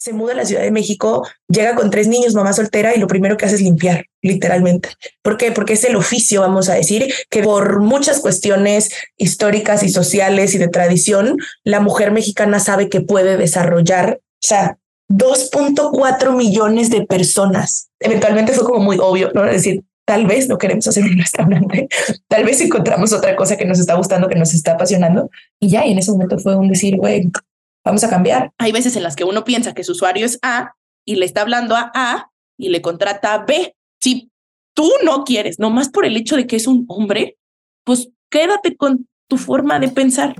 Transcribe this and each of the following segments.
se muda a la Ciudad de México, llega con tres niños, mamá soltera, y lo primero que hace es limpiar, literalmente. ¿Por qué? Porque es el oficio, vamos a decir, que por muchas cuestiones históricas y sociales y de tradición, la mujer mexicana sabe que puede desarrollar, o sea, 2.4 millones de personas. Eventualmente fue como muy obvio, ¿no? Decir, tal vez no queremos hacer un restaurante, tal vez encontramos otra cosa que nos está gustando, que nos está apasionando. Y ya, y en ese momento fue un decir, güey, Vamos a cambiar. Hay veces en las que uno piensa que su usuario es A y le está hablando a A y le contrata a B. Si tú no quieres, nomás por el hecho de que es un hombre, pues quédate con tu forma de pensar.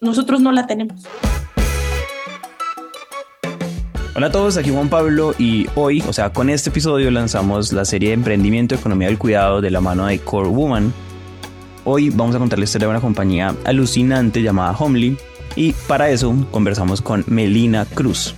Nosotros no la tenemos. Hola a todos, aquí Juan Pablo y hoy, o sea, con este episodio lanzamos la serie de Emprendimiento, Economía del Cuidado de la mano de Core Woman. Hoy vamos a contar la historia de una compañía alucinante llamada Homely, y para eso conversamos con Melina Cruz.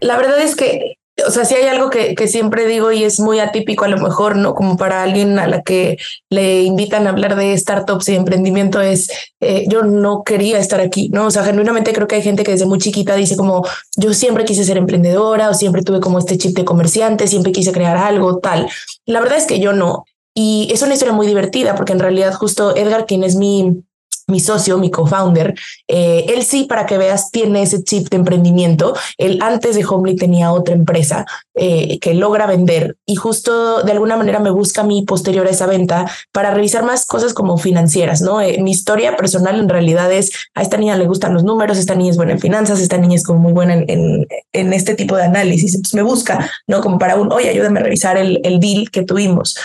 La verdad es que, o sea, si hay algo que, que, siempre digo y es muy atípico a lo mejor, ¿no? Como para alguien a la que le invitan a hablar de startups y emprendimiento es, eh, yo no quería estar aquí, ¿no? O sea, genuinamente creo que hay gente que desde muy chiquita dice como, yo siempre quise ser emprendedora o siempre tuve como este chip de comerciante, siempre quise crear algo, tal. La verdad es que yo no. Y es una historia muy divertida porque en realidad justo Edgar, quien es mi mi socio, mi co-founder, eh, él sí, para que veas, tiene ese chip de emprendimiento. Él antes de Homely tenía otra empresa eh, que logra vender y justo de alguna manera me busca a mí posterior a esa venta para revisar más cosas como financieras, ¿no? Eh, mi historia personal en realidad es, a esta niña le gustan los números, esta niña es buena en finanzas, esta niña es como muy buena en, en, este tipo de análisis. Me busca, ¿no? Como para un, oye, ayúdame a revisar el, el deal que tuvimos.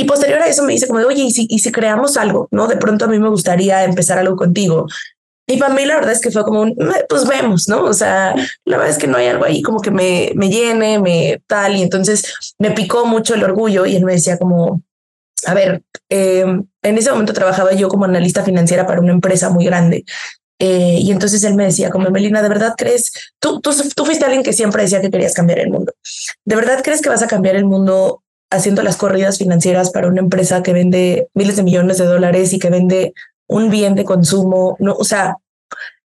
Y posterior a eso me dice como, oye, ¿y si, y si creamos algo? ¿No? De pronto a mí me gustaría empezar algo contigo. Y para mí la verdad es que fue como un, pues vemos, ¿no? O sea, la verdad es que no hay algo ahí como que me, me llene, me tal. Y entonces me picó mucho el orgullo y él me decía como, a ver, em, en ese momento trabajaba yo como analista financiera para una empresa muy grande. Eh, y entonces él me decía, como Melina, ¿de verdad crees? Tú, tú, tú fuiste alguien que siempre decía que querías cambiar el mundo. ¿De verdad crees que vas a cambiar el mundo haciendo las corridas financieras para una empresa que vende miles de millones de dólares y que vende un bien de consumo, no, o sea,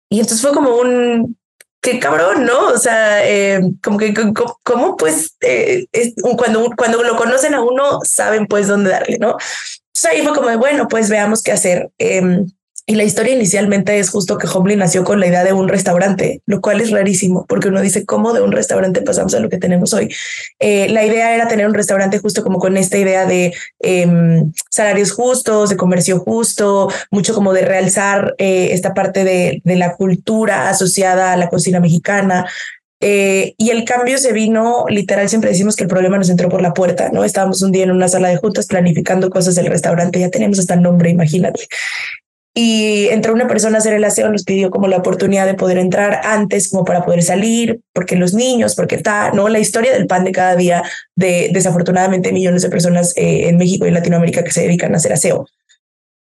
y entonces fue como un, qué cabrón, ¿no? O sea, eh, como que, ¿cómo pues, eh, es, cuando, cuando lo conocen a uno, saben pues dónde darle, ¿no? Entonces ahí fue como, bueno, pues veamos qué hacer. Eh, y la historia inicialmente es justo que Homely nació con la idea de un restaurante, lo cual es rarísimo, porque uno dice, ¿cómo de un restaurante pasamos a lo que tenemos hoy? Eh, la idea era tener un restaurante justo como con esta idea de em, salarios justos, de comercio justo, mucho como de realzar eh, esta parte de, de, la cultura asociada a la cocina mexicana. Eh, y el cambio se vino, literal, siempre decimos que el problema nos entró por la puerta, ¿no? Estábamos un día en una sala de juntas planificando cosas del restaurante, ya tenemos hasta el nombre, imagínate y entró una persona a hacer el aseo, nos pidió como la oportunidad de poder entrar antes como para poder salir, porque los niños, porque está, ¿no? La historia del pan de cada día de desafortunadamente millones de personas eh, en México y Latinoamérica que se dedican a hacer aseo.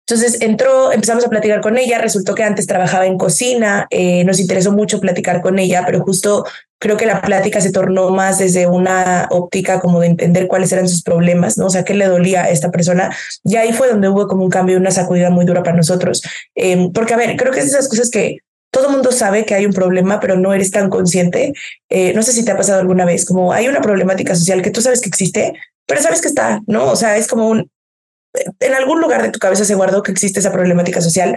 Entonces entró, empezamos a platicar con ella, resultó que antes trabajaba en cocina, eh, nos interesó mucho platicar con ella, pero justo creo que la plática se tornó más desde una óptica como de entender cuáles eran sus problemas, ¿no? O sea, qué le dolía a esta persona. Y ahí fue donde hubo como un cambio, una sacudida muy dura para nosotros. Em, porque, a ver, creo que es esas cosas que todo mundo sabe que hay un problema, pero no eres tan consciente. Eh, no sé si te ha pasado alguna vez, como hay una problemática social que tú sabes que existe, pero sabes que está, ¿no? O sea, es como un, en algún lugar de tu cabeza se guardó que existe esa problemática social.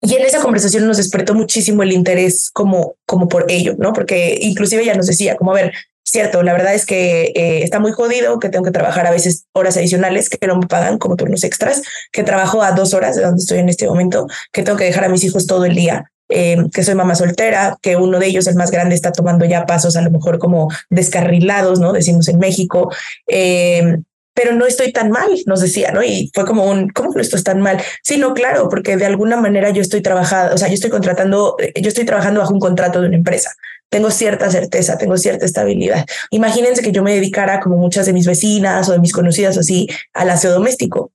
Y en esa conversación nos despertó muchísimo el interés como, como por ello, ¿no? Porque inclusive ella nos decía, como, a ver, cierto, la verdad es que eh, está muy jodido, que tengo que trabajar a veces horas adicionales que no me pagan como turnos extras, que trabajo a dos horas de donde estoy en este momento, que tengo que dejar a mis hijos todo el día, eh, que soy mamá soltera, que uno de ellos, el más grande, está tomando ya pasos a lo mejor como descarrilados, ¿no? Decimos en México. Eh, pero no estoy tan mal, nos decía, ¿no? Y fue como un, ¿cómo no estás tan mal? Sí, no, claro, porque de alguna manera yo estoy trabajando, o sea, yo estoy contratando, yo estoy trabajando bajo un contrato de una empresa. Tengo cierta certeza, tengo cierta estabilidad. Imagínense que yo me dedicara, como muchas de mis vecinas o de mis conocidas así, al aseo doméstico.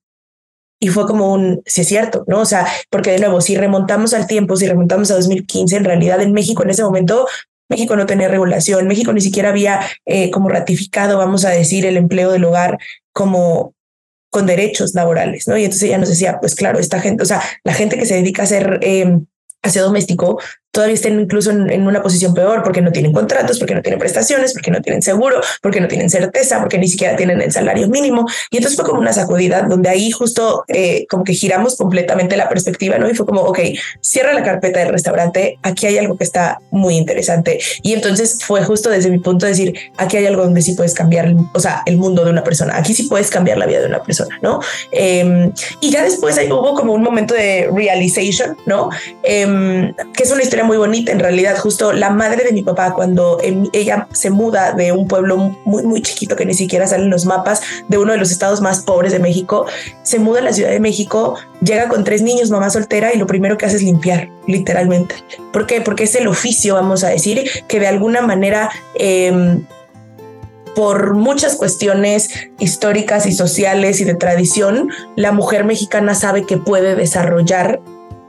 Y fue como un, sí es cierto, ¿no? O sea, porque de nuevo, si remontamos al tiempo, si remontamos a 2015, en realidad en México en ese momento México no tenía regulación, México ni siquiera había eh, como ratificado, vamos a decir, el empleo del hogar como con derechos laborales, ¿no? Y entonces ella nos decía, pues claro, esta gente, o sea, la gente que se dedica a hacer eh, aseo doméstico todavía estén incluso en, una posición peor porque no tienen contratos, porque no tienen prestaciones, porque no tienen seguro, porque no tienen certeza, porque ni siquiera tienen el salario mínimo. Y entonces fue como una sacudida donde ahí justo eh, como que giramos completamente la perspectiva, ¿no? Y fue como, ok, cierra la carpeta del restaurante, aquí hay algo que está muy interesante. Y entonces fue justo desde mi punto de decir, aquí hay algo donde sí puedes cambiar, o sea, el mundo de una persona, aquí sí puedes cambiar la vida de una persona, ¿no? Em, y ya después ahí hubo como un momento de realization, ¿no? Em, que es una historia muy bonita, en realidad, justo la madre de mi papá, cuando em, ella se muda de un pueblo muy, muy chiquito que ni siquiera salen los mapas, de uno de los estados más pobres de México, se muda a la Ciudad de México, llega con tres niños, mamá soltera, y lo primero que hace es limpiar, literalmente. ¿Por qué? Porque es el oficio, vamos a decir, que de alguna manera... Em, por muchas cuestiones históricas y sociales y de tradición, la mujer mexicana sabe que puede desarrollar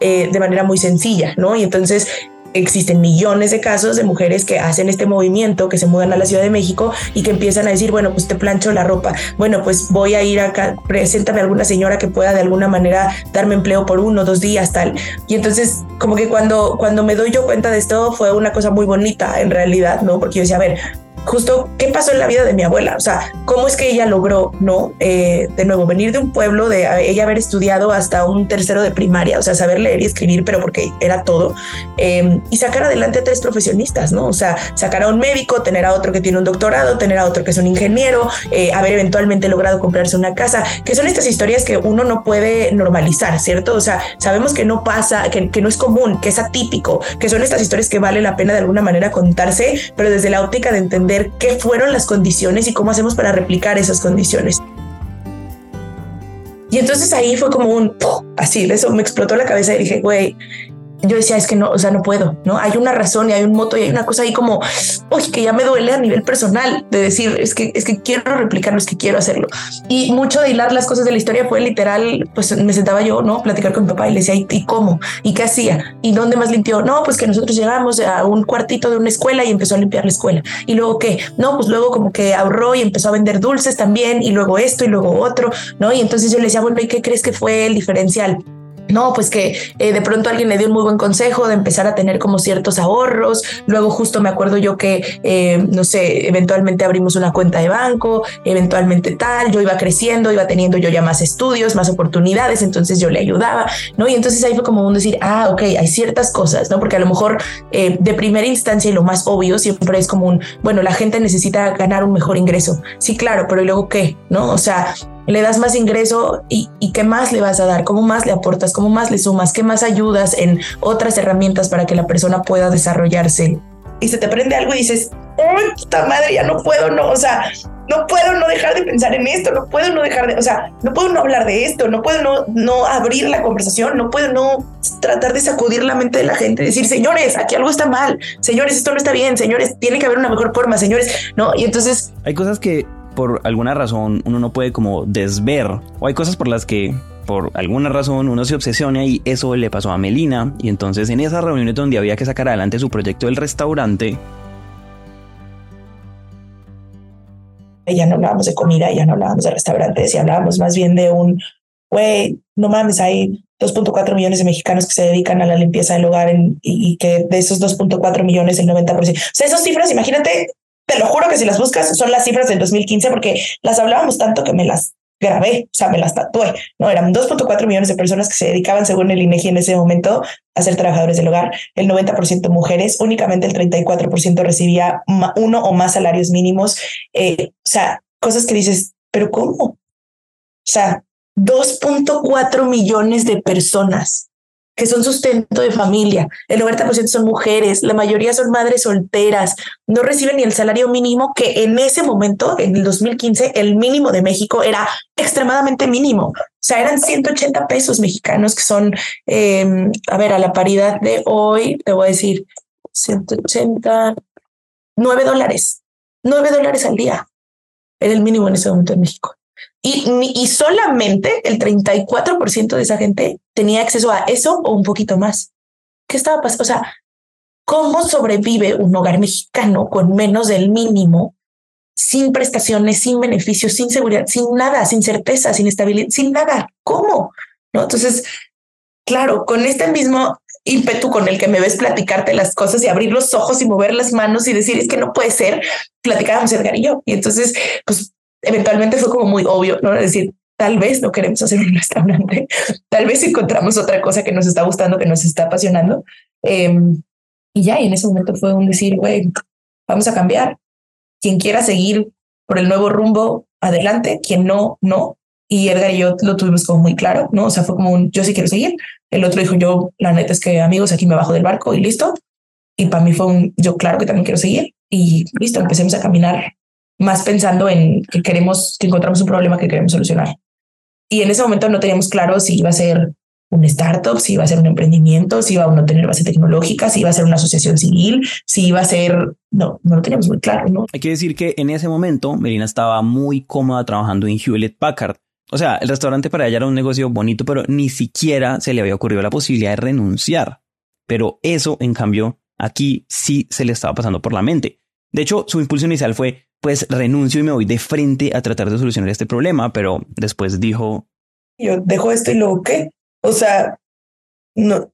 eh, de manera muy sencilla, ¿no? Y entonces existen millones de casos de mujeres que hacen este movimiento, que se mudan a la Ciudad de México y que empiezan a decir, bueno, pues te plancho la ropa, bueno, pues voy a ir acá, preséntame a alguna señora que pueda de alguna manera darme empleo por uno, dos días, tal. Y entonces, como que cuando, cuando me doy yo cuenta de esto, fue una cosa muy bonita en realidad, ¿no? Porque yo decía, a ver, justo qué pasó en la vida de mi abuela, o sea, cómo es que ella logró, ¿no? Eh, de nuevo, venir de un pueblo, de ella haber estudiado hasta un tercero de primaria, o sea, saber leer y escribir, pero porque era todo, em, y sacar adelante a tres profesionistas, ¿no? O sea, sacar a un médico, tener a otro que tiene un doctorado, tener a otro que es un ingeniero, eh, haber eventualmente logrado comprarse una casa, que son estas historias que uno no puede normalizar, ¿cierto? O sea, sabemos que no pasa, que, que no es común, que es atípico, que son estas historias que vale la pena de alguna manera contarse, pero desde la óptica de entender qué fueron las condiciones y cómo hacemos para replicar esas condiciones. Y entonces ahí fue como un, así, de eso me explotó la cabeza y dije, güey, yo decía, es que no, o sea, no puedo, ¿no? Hay una razón y hay un moto y hay una cosa ahí como, uy, que ya me duele a nivel personal de decir, es que, es que quiero replicarlo, es que quiero hacerlo. Y mucho de hilar las cosas de la historia fue literal, pues me sentaba yo, ¿no? Platicar con mi papá y le decía, ¿y, cómo? ¿Y qué hacía? ¿Y dónde más limpió? No, pues que nosotros llegamos a un cuartito de una escuela y empezó a limpiar la escuela. Y luego qué? No, pues luego como que ahorró y empezó a vender dulces también y luego esto y luego otro, ¿no? Y entonces yo le decía, bueno, ¿y qué crees que fue el diferencial? No, pues que eh, de pronto alguien le dio un muy buen consejo de empezar a tener como ciertos ahorros. Luego justo me acuerdo yo que, eh, no sé, eventualmente abrimos una cuenta de banco, eventualmente tal, yo iba creciendo, iba teniendo yo ya más estudios, más oportunidades, entonces yo le ayudaba, ¿no? Y entonces ahí fue como un decir, ah, ok, hay ciertas cosas, ¿no? Porque a lo mejor eh, de primera instancia y lo más obvio siempre es como un, bueno, la gente necesita ganar un mejor ingreso. Sí, claro, pero ¿y luego qué? ¿No? O sea, le das más ingreso y, qué más le vas a dar, cómo más le aportas, cómo más le sumas, qué más ayudas en otras herramientas para que la persona pueda desarrollarse. Y se te prende algo y dices, ¡ay, puta madre! Ya no puedo, no, o sea, no puedo no dejar de pensar en esto, no puedo no dejar de, o sea, no puedo no hablar de esto, no puedo no, no abrir la conversación, no puedo no tratar de sacudir la mente de la gente, decir, señores, aquí algo está mal, señores, esto no está bien, señores, tiene que haber una mejor forma, señores, no, y entonces... Hay cosas que por alguna razón uno no puede como desver o hay cosas por las que por alguna razón uno se obsesiona y eso le pasó a Melina y entonces en esas reuniones donde había que sacar adelante su proyecto del restaurante ya no hablábamos de comida, ya no hablábamos de restaurantes, y hablábamos más bien de un, güey, no mames, hay 2.4 millones de mexicanos que se dedican a la limpieza del hogar y, que de esos 2.4 millones el 90%. O sea, esas cifras, imagínate te lo juro que si las buscas son las cifras del 2015 porque las hablábamos tanto que me las grabé, o sea, me las tatué, ¿no? Eran 2.4 millones de personas que se dedicaban, según el INEGI en ese momento, a ser trabajadores del hogar, el 90% mujeres, únicamente el 34% recibía uno o más salarios mínimos, eh, o sea, cosas que dices, pero ¿cómo? O sea, 2.4 millones de personas que son sustento de familia. El 90% son mujeres, la mayoría son madres solteras, no reciben ni el salario mínimo, que en ese momento, en el 2015, el mínimo de México era extremadamente mínimo. O sea, eran 180 pesos mexicanos, que son, em, a ver, a la paridad de hoy, te voy a decir, 180, 9 dólares, 9 dólares al día. Era el mínimo en ese momento en México. Y, y solamente el 34% de esa gente tenía acceso a eso o un poquito más. ¿Qué estaba pasando? O sea, ¿cómo sobrevive un hogar mexicano con menos del mínimo, sin prestaciones, sin beneficios, sin seguridad, sin nada, sin certeza, sin estabilidad, sin nada? ¿Cómo? ¿No? Entonces, claro, con este mismo ímpetu con el que me ves platicarte las cosas y abrir los ojos y mover las manos y decir es que no puede ser, platicábamos Edgar y. Y entonces, pues eventualmente fue como muy obvio, ¿no? Decir, tal vez no queremos hacer un restaurante, tal vez encontramos otra cosa que nos está gustando, que nos está apasionando. Em, y ya, y en ese momento fue un decir, güey, vamos a cambiar. Quien quiera seguir por el nuevo rumbo, adelante, quien no, no. Y Edgar y yo lo tuvimos como muy claro, ¿no? O sea, fue como un, yo sí quiero seguir. El otro dijo, yo, la neta es que amigos, aquí me bajo del barco y listo. Y para mí fue un, yo claro que también quiero seguir. Y listo, empecemos a caminar más pensando en que queremos, que encontramos un problema que queremos solucionar. Y en ese momento no teníamos claro si iba a ser un startup, si iba a ser un emprendimiento, si iba a no tener base tecnológica, si iba a ser una asociación civil, si iba a ser... No, no lo teníamos muy claro, ¿no? Hay que decir que en ese momento Melina estaba muy cómoda trabajando en Hewlett Packard. O sea, el restaurante para ella era un negocio bonito, pero ni siquiera se le había ocurrido la posibilidad de renunciar. Pero eso, en cambio, aquí sí se le estaba pasando por la mente. De hecho, su impulso inicial fue, pues renuncio y me voy de frente a tratar de solucionar este problema, pero después dijo... Yo dejo esto y luego qué? O sea, no,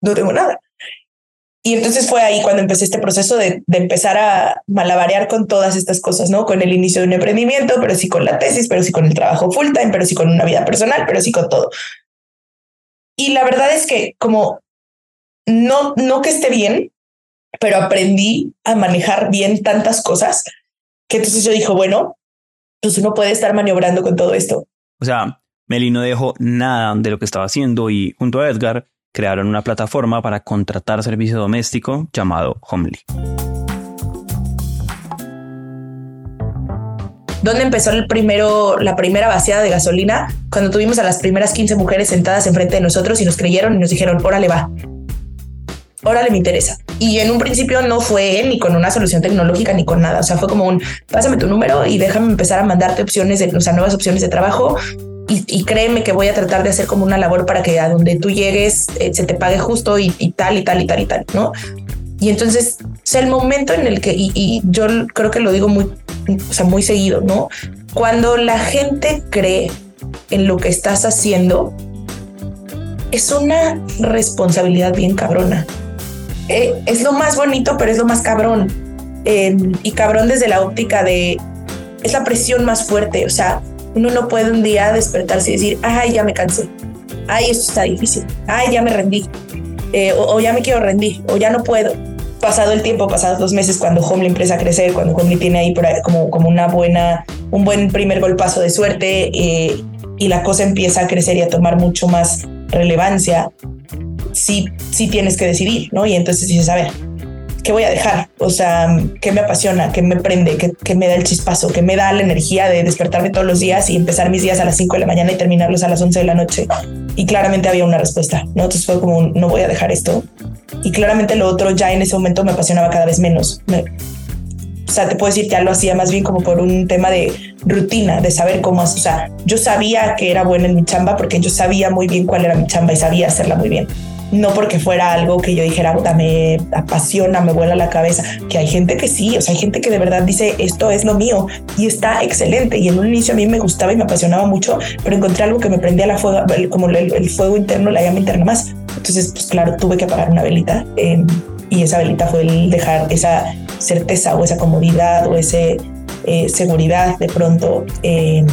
no tengo nada. Y entonces fue ahí cuando empecé este proceso de, de, empezar a malabarear con todas estas cosas, ¿no? Con el inicio de un emprendimiento, pero sí con la tesis, pero sí con el trabajo full time, pero sí con una vida personal, pero sí con todo. Y la verdad es que como no, no que esté bien, pero aprendí a manejar bien tantas cosas que entonces yo dije, bueno, pues uno puede estar maniobrando con todo esto. O sea, Meli no dejó nada de lo que estaba haciendo y junto a Edgar crearon una plataforma para contratar servicio doméstico llamado Homely. ¿Dónde empezó el primero, la primera vaciada de gasolina? Cuando tuvimos a las primeras 15 mujeres sentadas enfrente de nosotros y nos creyeron y nos dijeron, órale va, órale me interesa. Y en un principio no fue ni con una solución tecnológica ni con nada. O sea, fue como un, pásame tu número y déjame empezar a mandarte opciones, de, o sea, nuevas opciones de trabajo y, créeme que voy a tratar de hacer como una labor para que a donde tú llegues eh, se te pague justo y, tal y tal y tal y tal, ¿no? Y entonces es el momento en el que, y, yo creo que lo digo muy, o sea, muy seguido, ¿no? Cuando la gente cree en lo que estás haciendo, es una responsabilidad bien cabrona. Eh, es lo más bonito, pero es lo más cabrón. Em, y cabrón desde la óptica de, es la presión más fuerte, o sea, uno no puede un día despertarse y decir, ay, ya me cansé, ay, esto está difícil, ay, ya me rendí, eh, o, ya me quiero rendir, o ya no puedo. Pasado el tiempo, pasados dos meses, cuando Homely empieza a crecer, cuando Homely tiene ahí, como, como una buena, un buen primer golpazo de suerte eh, y la cosa empieza a crecer y a tomar mucho más relevancia, sí, sí tienes que decidir, ¿no? Y entonces dices, a ver, ¿qué voy a dejar? O sea, ¿qué me apasiona? ¿Qué me prende? ¿Qué, me da el chispazo? ¿Qué me da la energía de despertarme todos los días y empezar mis días a las 5 de la mañana y terminarlos a las 11 de la noche? Y claramente había una respuesta, ¿no? Entonces fue como, no voy a dejar esto. Y claramente lo otro ya en ese momento me apasionaba cada vez menos. o sea, te puedo decir, ya lo hacía más bien como por un tema de rutina, de saber cómo, o sea, yo sabía que era buena en mi chamba porque yo sabía muy bien cuál era mi chamba y sabía hacerla muy bien no porque fuera algo que yo dijera, me apasiona, me vuela la cabeza, que hay gente que sí, o sea, hay gente que de verdad dice, esto es lo mío y está excelente. Y en un inicio a mí me gustaba y me apasionaba mucho, pero encontré algo que me prendía la fuego, como el, fuego interno, la llama interna más. Entonces, pues claro, tuve que apagar una velita em, y esa velita fue el dejar esa certeza o esa comodidad o esa eh, seguridad de pronto, em,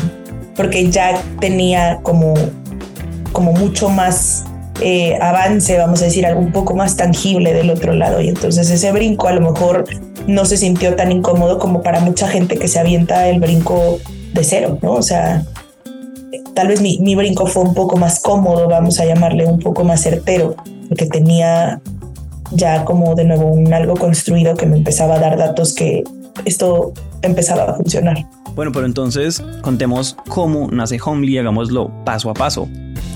porque ya tenía como, como mucho más eh, avance, vamos a decir, algo un poco más tangible del otro lado. Y entonces ese brinco a lo mejor no se sintió tan incómodo como para mucha gente que se avienta el brinco de cero, ¿no? O sea, tal vez mi, mi brinco fue un poco más cómodo, vamos a llamarle un poco más certero, porque tenía ya como de nuevo un algo construido que me empezaba a dar datos que esto empezaba a funcionar. Bueno, pero entonces contemos cómo nace Homely, hagámoslo paso a paso.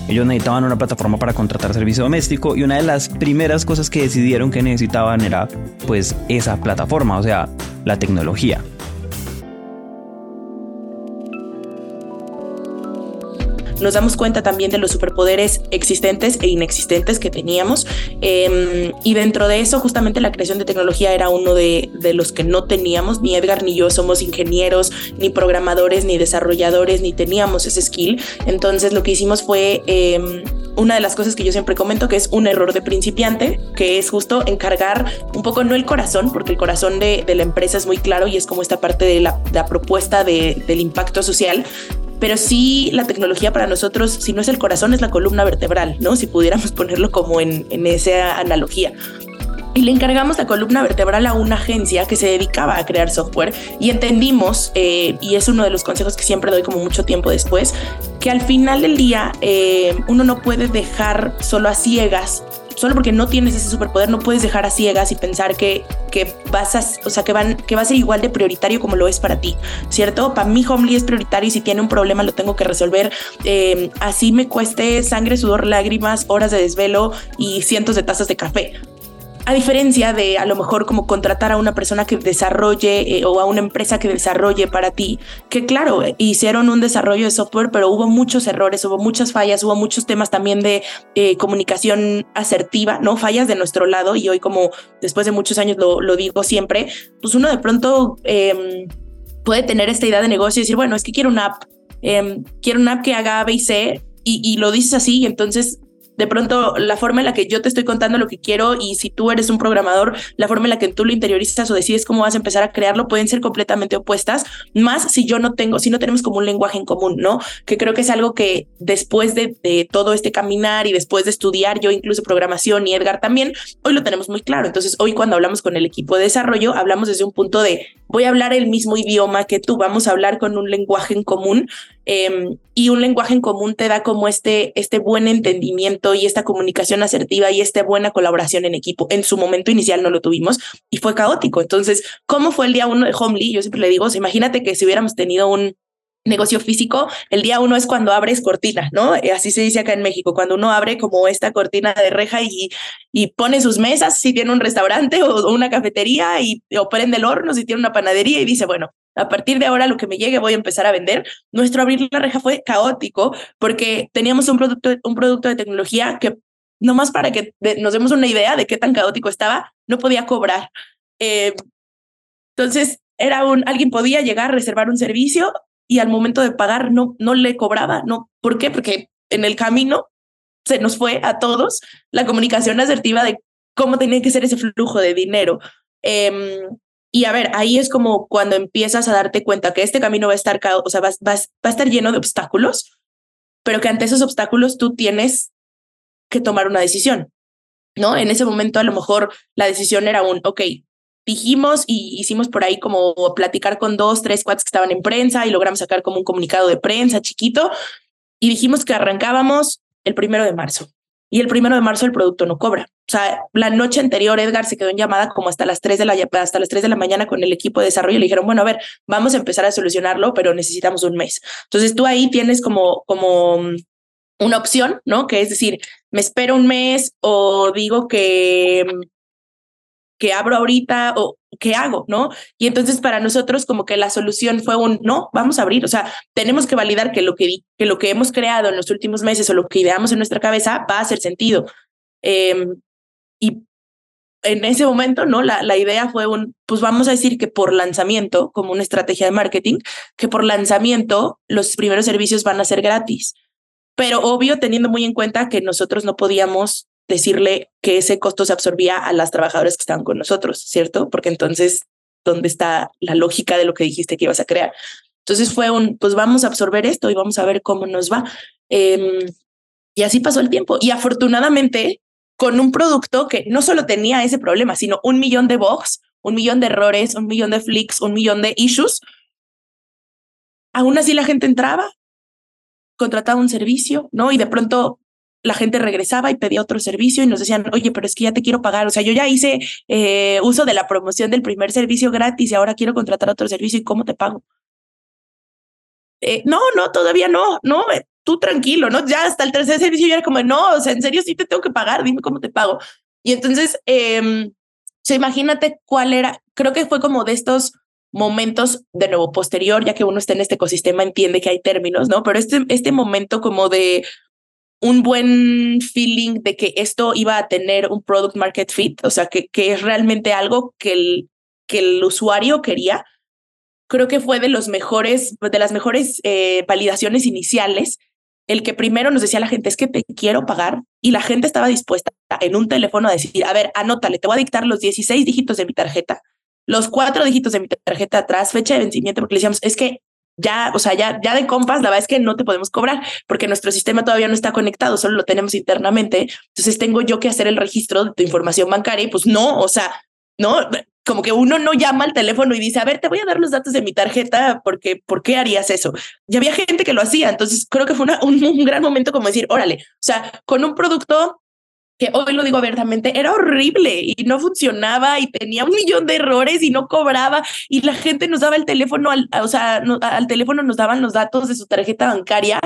Ellos necesitaban una plataforma para contratar servicio doméstico y una de las primeras cosas que decidieron que necesitaban era pues esa plataforma, o sea, la tecnología. Nos damos cuenta también de los superpoderes existentes e inexistentes que teníamos. Em, y dentro de eso, justamente la creación de tecnología era uno de, de, los que no teníamos. Ni Edgar ni yo somos ingenieros, ni programadores, ni desarrolladores, ni teníamos ese skill. Entonces lo que hicimos fue... Em, una de las cosas que yo siempre comento que es un error de principiante, que es justo encargar un poco, no el corazón, porque el corazón de, la empresa es muy claro y es como esta parte de la, propuesta del impacto social, pero sí la tecnología para nosotros, si no es el corazón, es la columna vertebral, ¿no? Si pudiéramos ponerlo como en, en esa analogía y le encargamos la columna vertebral a una agencia que se dedicaba a crear software y entendimos, eh, y es uno de los consejos que siempre doy como mucho tiempo después, que al final del día eh, uno no puede dejar solo a ciegas solo porque no tienes ese superpoder, no puedes dejar a ciegas y pensar que, que vas a, o sea, que, que va a ser igual de prioritario como lo es para ti, ¿cierto? Para mí Homely es prioritario y si tiene un problema lo tengo que resolver. Eh, así me cueste sangre, sudor, lágrimas, horas de desvelo y cientos de tazas de café. A diferencia de a lo mejor como contratar a una persona que desarrolle eh, o a una empresa que desarrolle para ti, que claro, hicieron un desarrollo de software, pero hubo muchos errores, hubo muchas fallas, hubo muchos temas también de eh, comunicación asertiva, ¿no? Fallas de nuestro lado y hoy como después de muchos años lo, digo siempre, pues uno de pronto em, puede tener esta idea de negocio y decir, bueno, es que quiero una app, em, quiero una app que haga A, B y C y, y lo dices así y entonces de pronto la forma en la que yo te estoy contando lo que quiero y si tú eres un programador, la forma en la que tú lo interiorizas o decides cómo vas a empezar a crearlo pueden ser completamente opuestas, más si yo no tengo, si no tenemos como un lenguaje en común, ¿no? Que creo que es algo que después de, todo este caminar y después de estudiar yo incluso programación y Edgar también, hoy lo tenemos muy claro. Entonces hoy cuando hablamos con el equipo de desarrollo, hablamos desde un punto de voy a hablar el mismo idioma que tú, vamos a hablar con un lenguaje en común Em, y un lenguaje en común te da como este, este buen entendimiento y esta comunicación asertiva y esta buena colaboración en equipo. En su momento inicial no lo tuvimos y fue caótico. Entonces, ¿cómo fue el día uno de Homely? Yo siempre le digo, imagínate que si hubiéramos tenido un, negocio físico, el día uno es cuando abres cortina, ¿no? Eh, así se dice acá en México, cuando uno abre como esta cortina de reja y, y pone sus mesas, si tiene un restaurante o una cafetería y o prende el horno, si tiene una panadería y dice, bueno, a partir de ahora lo que me llegue voy a empezar a vender. Nuestro abrir la reja fue caótico porque teníamos un producto, un producto de tecnología que nomás para que nos demos una idea de qué tan caótico estaba, no podía cobrar. Eh, entonces, era un, alguien podía llegar, a reservar un servicio y al momento de pagar no, no le cobraba, ¿no? ¿Por qué? Porque en el camino se nos fue a todos la comunicación asertiva de cómo tenía que ser ese flujo de dinero. Em, y a ver, ahí es como cuando empiezas a darte cuenta que este camino va a estar, o sea, va, va, a estar lleno de obstáculos, pero que ante esos obstáculos tú tienes que tomar una decisión, ¿no? En ese momento a lo mejor la decisión era un, ok, dijimos y hicimos por ahí como platicar con dos, tres cuates que estaban en prensa y logramos sacar como un comunicado de prensa chiquito y dijimos que arrancábamos el primero de marzo y el primero de marzo el producto no cobra. O sea, la noche anterior Edgar se quedó en llamada como hasta las 3 de la, hasta las 3 de la mañana con el equipo de desarrollo le dijeron, bueno, a ver, vamos a empezar a solucionarlo, pero necesitamos un mes. Entonces tú ahí tienes como, como mm, una opción, ¿no? Que es decir, me espero un mes o digo que, mm, que abro ahorita o qué hago, ¿no? Y entonces para nosotros como que la solución fue un, no, vamos a abrir, o sea, tenemos que validar que lo que, que, lo que hemos creado en los últimos meses o lo que ideamos en nuestra cabeza va a hacer sentido. Em, y en ese momento, ¿no? La, la idea fue un, pues vamos a decir que por lanzamiento, como una estrategia de marketing, que por lanzamiento los primeros servicios van a ser gratis. Pero obvio, teniendo muy en cuenta que nosotros no podíamos decirle que ese costo se absorbía a las trabajadoras que estaban con nosotros, ¿cierto? Porque entonces, ¿dónde está la lógica de lo que dijiste que ibas a crear? Entonces fue un, pues vamos a absorber esto y vamos a ver cómo nos va. Em, y así pasó el tiempo. Y afortunadamente, con un producto que no solo tenía ese problema, sino un millón de bugs, un millón de errores, un millón de flicks, un millón de issues, aún así la gente entraba, contrataba un servicio, ¿no? Y de pronto la gente regresaba y pedía otro servicio y nos decían, oye, pero es que ya te quiero pagar. O sea, yo ya hice eh, uso de la promoción del primer servicio gratis y ahora quiero contratar otro servicio y cómo te pago. Eh, no, no, todavía no, no, eh, tú tranquilo, ¿no? Ya hasta el tercer servicio ya era como, no, o sea, en serio sí te tengo que pagar, dime cómo te pago. Y entonces, eh, imagínate cuál era, creo que fue como de estos momentos de nuevo posterior, ya que uno está en este ecosistema, entiende que hay términos, ¿no? Pero este, este momento como de un buen feeling de que esto iba a tener un product market fit, o sea, que, que es realmente algo que el, que el usuario quería. Creo que fue de los mejores, de las mejores eh, validaciones iniciales el que primero nos decía la gente es que te quiero pagar y la gente estaba dispuesta en un teléfono a decir, a ver, anótale, te voy a dictar los 16 dígitos de mi tarjeta, los cuatro dígitos de mi tarjeta atrás, fecha de vencimiento, porque le decíamos, es que ya, o sea, ya, ya de compas, la verdad es que no te podemos cobrar porque nuestro sistema todavía no está conectado, solo lo tenemos internamente. Entonces tengo yo que hacer el registro de tu información bancaria y pues no, o sea, no, como que uno no llama al teléfono y dice, a ver, te voy a dar los datos de mi tarjeta porque, ¿por qué harías eso? Y había gente que lo hacía, entonces creo que fue un, un gran momento como decir, órale, o sea, con un producto que hoy lo digo abiertamente, era horrible y no funcionaba y tenía un millón de errores y no cobraba y la gente nos daba el teléfono, al, o sea, al teléfono nos daban los datos de su tarjeta bancaria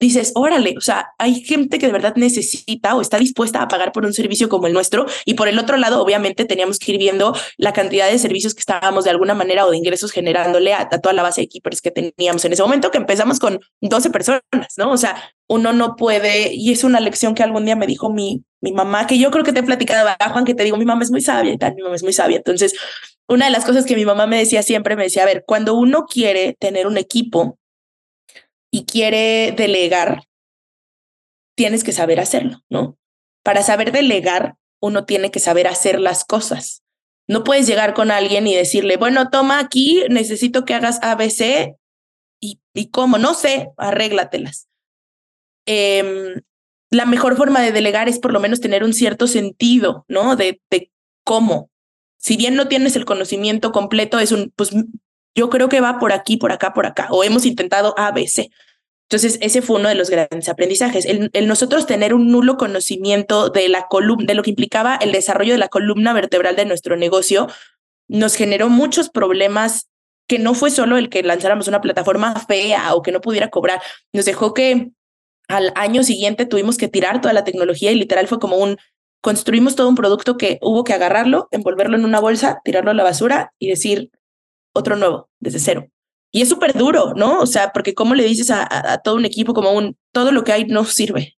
dices, órale, o sea, hay gente que de verdad necesita o está dispuesta a pagar por un servicio como el nuestro. Y por el otro lado, obviamente, teníamos que ir viendo la cantidad de servicios que estábamos de alguna manera o de ingresos generándole a, toda la base de keepers que teníamos en ese momento, que empezamos con 12 personas, ¿no? O sea, uno no puede, y es una lección que algún día me dijo mi, mi mamá, que yo creo que te he platicado, Juan, que te digo, mi mamá es muy sabia y tal, mi mamá es muy sabia. Entonces, una de las cosas que mi mamá me decía siempre, me decía, a ver, cuando uno quiere tener un equipo, y quiere delegar, tienes que saber hacerlo, ¿no? Para saber delegar, uno tiene que saber hacer las cosas. No puedes llegar con alguien y decirle, bueno, toma aquí, necesito que hagas ABC y, y cómo, no sé, arréglatelas. Em, la mejor forma de delegar es por lo menos tener un cierto sentido, ¿no? De, de cómo. Si bien no tienes el conocimiento completo, es un, pues yo creo que va por aquí, por acá, por acá, o hemos intentado ABC. Entonces, ese fue uno de los grandes aprendizajes. El, nosotros tener un nulo conocimiento de la columna, de lo que implicaba el desarrollo de la columna vertebral de nuestro negocio, nos generó muchos problemas que no fue solo el que lanzáramos una plataforma fea o que no pudiera cobrar. Nos dejó que al año siguiente tuvimos que tirar toda la tecnología y literal fue como un construimos todo un producto que hubo que agarrarlo, envolverlo en una bolsa, tirarlo a la basura y decir, otro nuevo, desde cero. Y es súper duro, ¿no? O sea, porque cómo le dices a, todo un equipo como un, todo lo que hay no sirve.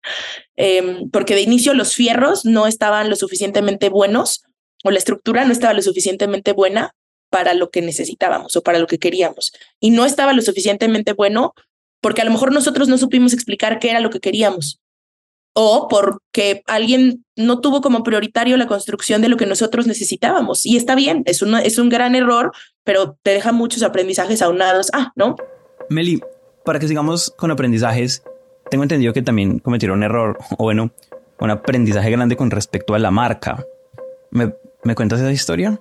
Em, porque de inicio los fierros no estaban lo suficientemente buenos o la estructura no estaba lo suficientemente buena para lo que necesitábamos o para lo que queríamos. Y no estaba lo suficientemente bueno porque a lo mejor nosotros no supimos explicar qué era lo que queríamos o porque alguien no tuvo como prioritario la construcción de lo que nosotros necesitábamos. Y está bien, es, es un gran error, pero te deja muchos aprendizajes aunados. Ah, ¿no? Meli, para que sigamos con aprendizajes, tengo entendido que también cometieron un error, o bueno, un aprendizaje grande con respecto a la marca. ¿Me, me cuentas esa historia?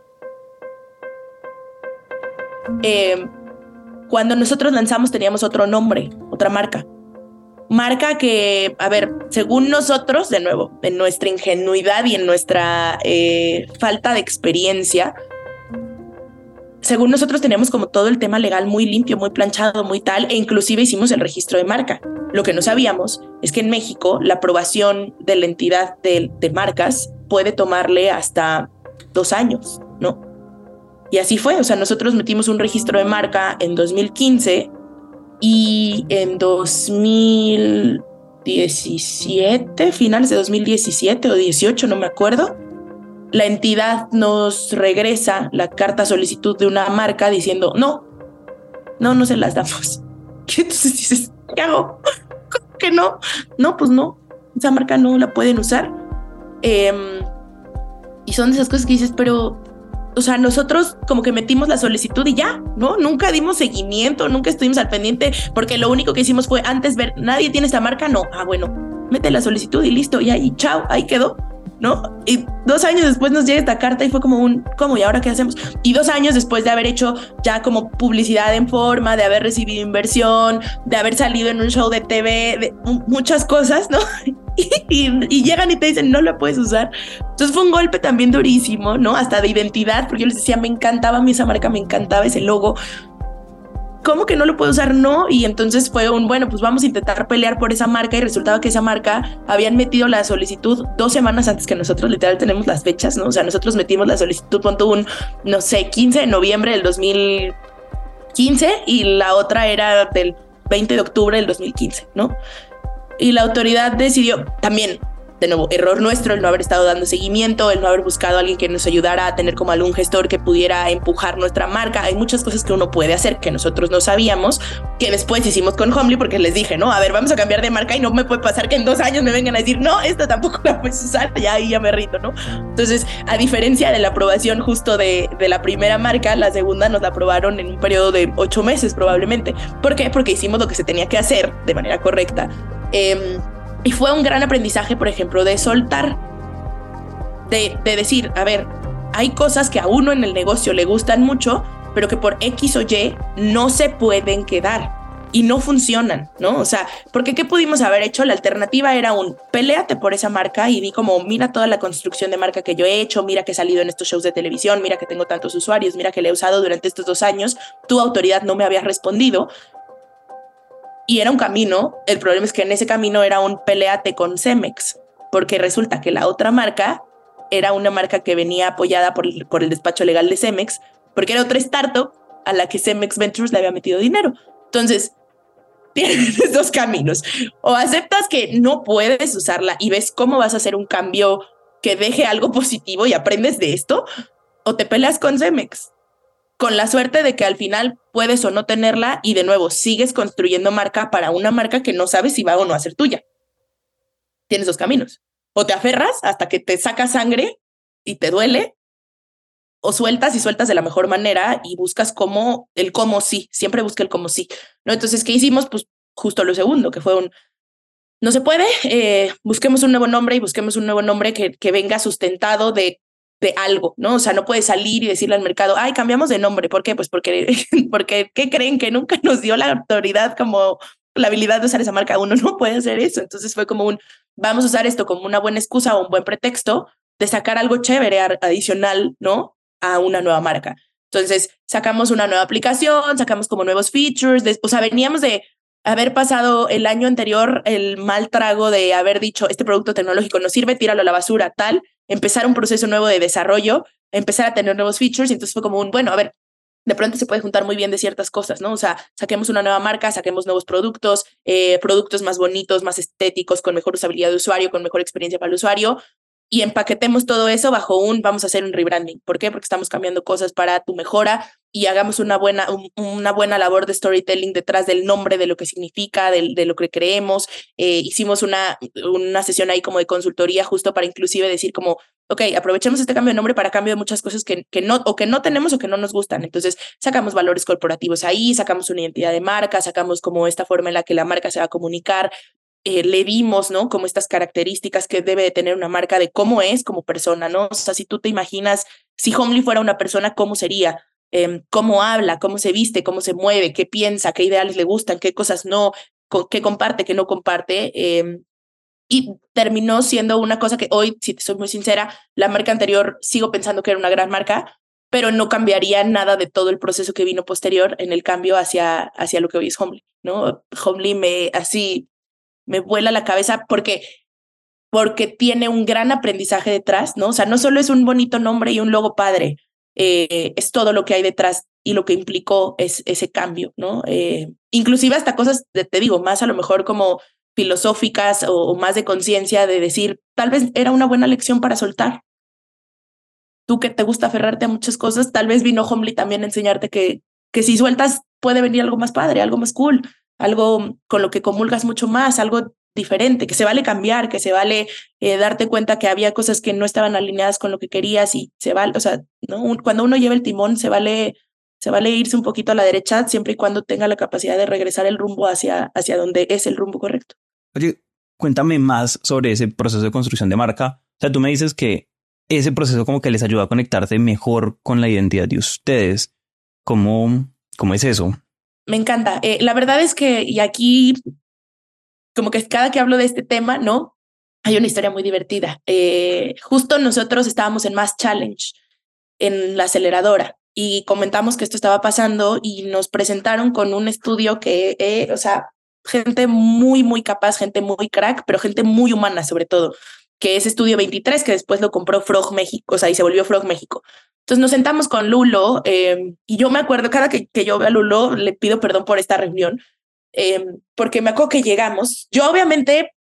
Eh, cuando nosotros lanzamos teníamos otro nombre, otra marca marca que, a ver, según nosotros, de nuevo, en nuestra ingenuidad y en nuestra eh, falta de experiencia, según nosotros teníamos como todo el tema legal muy limpio, muy planchado, muy tal, e inclusive hicimos el registro de marca. Lo que no sabíamos es que en México la aprobación de la entidad de, de marcas puede tomarle hasta dos años, ¿no? Y así fue, o sea, nosotros metimos un registro de marca en 2015 y en 2017, finales de 2017 o 18, no me acuerdo, la entidad nos regresa la carta solicitud de una marca diciendo, no, no, no se las damos. ¿Qué entonces dices, ¿qué hago? ¿Cómo que no? No, pues no, esa marca no la pueden usar. Em, y son esas cosas que dices, pero o sea, nosotros como que metimos la solicitud y ya, ¿no? Nunca dimos seguimiento, nunca estuvimos al pendiente, porque lo único que hicimos fue antes ver, nadie tiene esta marca, no, ah, bueno, mete la solicitud y listo, y ahí, chao, ahí quedó. ¿No? Y dos años después nos llega esta carta y fue como un, ¿cómo? ¿Y ahora qué hacemos? Y dos años después de haber hecho ya como publicidad en forma, de haber recibido inversión, de haber salido en un show de TV, de muchas cosas, ¿no? Y, llegan y te dicen, no lo puedes usar. Entonces fue un golpe también durísimo, ¿no? Hasta de identidad, porque yo les decía, me encantaba a mí esa marca, me encantaba ese logo, ¿cómo que no lo puedo usar? No. Y entonces fue un, bueno, pues vamos a intentar pelear por esa marca y resultaba que esa marca habían metido la solicitud dos semanas antes que nosotros, literal tenemos las fechas, ¿no? O sea, nosotros metimos la solicitud, punto un, no sé, 15 de noviembre del 2015 y la otra era del 20 de octubre del 2015, ¿no? Y la autoridad decidió también de nuevo, error nuestro el no haber estado dando seguimiento, el no haber buscado a alguien que nos ayudara a tener como algún gestor que pudiera empujar nuestra marca. Hay muchas cosas que uno puede hacer que nosotros no sabíamos, que después hicimos con Homely porque les dije, no, a ver, vamos a cambiar de marca y no me puede pasar que en dos años me vengan a decir, no, esta tampoco la puedes usar, ya ahí ya me rito, ¿no? Entonces, a diferencia de la aprobación justo de, de la primera marca, la segunda nos la aprobaron en un periodo de ocho meses probablemente. ¿Por qué? Porque hicimos lo que se tenía que hacer de manera correcta. Eh, y fue un gran aprendizaje, por ejemplo, de soltar, de, de decir, a ver, hay cosas que a uno en el negocio le gustan mucho, pero que por X o Y no se pueden quedar y no funcionan, ¿no? O sea, porque ¿qué pudimos haber hecho? La alternativa era un peleate por esa marca y di como, mira toda la construcción de marca que yo he hecho, mira que he salido en estos shows de televisión, mira que tengo tantos usuarios, mira que le he usado durante estos dos años, tu autoridad no me había respondido. Y era un camino, el problema es que en ese camino era un peleate con Cemex, porque resulta que la otra marca era una marca que venía apoyada por el, por el despacho legal de Cemex, porque era otra startup a la que Cemex Ventures le había metido dinero. Entonces, tienes dos caminos. O aceptas que no puedes usarla y ves cómo vas a hacer un cambio que deje algo positivo y aprendes de esto, o te peleas con Cemex. Con la suerte de que al final puedes o no tenerla y de nuevo sigues construyendo marca para una marca que no sabes si va o no a ser tuya. Tienes dos caminos. O te aferras hasta que te saca sangre y te duele, o sueltas y sueltas de la mejor manera y buscas cómo, el cómo sí, siempre busca el cómo sí. ¿no? Entonces, ¿qué hicimos? Pues justo lo segundo, que fue un, no se puede, eh, busquemos un nuevo nombre y busquemos un nuevo nombre que, que venga sustentado de, de algo, ¿no? O sea, no puedes salir y decirle al mercado, ay, cambiamos de nombre. ¿Por qué? Pues porque, porque ¿qué creen? Que nunca nos dio la autoridad como la habilidad de usar esa marca. Uno no puede hacer eso. Entonces fue como un, vamos a usar esto como una buena excusa o un buen pretexto de sacar algo chévere adicional, ¿no? A una nueva marca. Entonces sacamos una nueva aplicación, sacamos como nuevos features, de, o sea, veníamos de haber pasado el año anterior el mal trago de haber dicho, este producto tecnológico no sirve, tíralo a la basura, tal, empezar un proceso nuevo de desarrollo, empezar a tener nuevos features, y entonces fue como un, bueno, a ver, de pronto se puede juntar muy bien de ciertas cosas, ¿no? O sea, saquemos una nueva marca, saquemos nuevos productos, eh, productos más bonitos, más estéticos, con mejor usabilidad de usuario, con mejor experiencia para el usuario, y empaquetemos todo eso bajo un, vamos a hacer un rebranding. ¿Por qué? Porque estamos cambiando cosas para tu mejora y hagamos una buena, una buena labor de storytelling detrás del nombre, de lo que significa, de, lo que creemos. Eh, hicimos una, una sesión ahí como de consultoría justo para inclusive decir como, ok, aprovechemos este cambio de nombre para cambio de muchas cosas que, que no, o que no tenemos o que no nos gustan. Entonces, sacamos valores corporativos ahí, sacamos una identidad de marca, sacamos como esta forma en la que la marca se va a comunicar, eh, le dimos, ¿no? Como estas características que debe de tener una marca de cómo es como persona, ¿no? O sea, si tú te imaginas, si Homely fuera una persona, ¿cómo sería? Eh, ¿Cómo habla? ¿Cómo se viste? ¿Cómo se mueve? ¿Qué piensa? ¿Qué ideales le gustan? ¿Qué cosas no? ¿Qué comparte? ¿Qué no comparte? Eh, y terminó siendo una cosa que hoy, si te soy muy sincera, la marca anterior sigo pensando que era una gran marca, pero no cambiaría nada de todo el proceso que vino posterior en el cambio hacia, hacia lo que hoy es Homely, ¿no? Homely me así me vuela la cabeza porque porque tiene un gran aprendizaje detrás, ¿no? O sea, no solo es un bonito nombre y un logo padre, eh, es todo lo que hay detrás y lo que implicó es, ese cambio, ¿no? Eh, inclusive hasta cosas, te digo, más a lo mejor como filosóficas o, o más de conciencia de decir, tal vez era una buena lección para soltar. Tú que te gusta aferrarte a muchas cosas, tal vez vino Homely también a enseñarte que, que si sueltas puede venir algo más padre, algo más cool, algo con lo que comulgas mucho más, algo diferente, que se vale cambiar, que se vale eh, darte cuenta que había cosas que no estaban alineadas con lo que querías y se vale, o sea, ¿no? cuando uno lleva el timón se vale, se vale irse un poquito a la derecha siempre y cuando tenga la capacidad de regresar el rumbo hacia, hacia donde es el rumbo correcto. Oye, cuéntame más sobre ese proceso de construcción de marca. O sea, tú me dices que ese proceso como que les ayuda a conectarse mejor con la identidad de ustedes. ¿Cómo, cómo es eso? Me encanta. Eh, la verdad es que, y aquí, como que cada que hablo de este tema, ¿no? Hay una historia muy divertida. Eh, justo nosotros estábamos en Mass Challenge, en la aceleradora, y comentamos que esto estaba pasando y nos presentaron con un estudio que, eh, o sea, gente muy, muy capaz, gente muy crack, pero gente muy humana sobre todo, que es Estudio 23, que después lo compró Frog México, o sea, y se volvió Frog México. Entonces nos sentamos con Lulo eh, y yo me acuerdo, cada que, que, yo veo a Lulo, le pido perdón por esta reunión, eh, porque me acuerdo que llegamos. Yo obviamente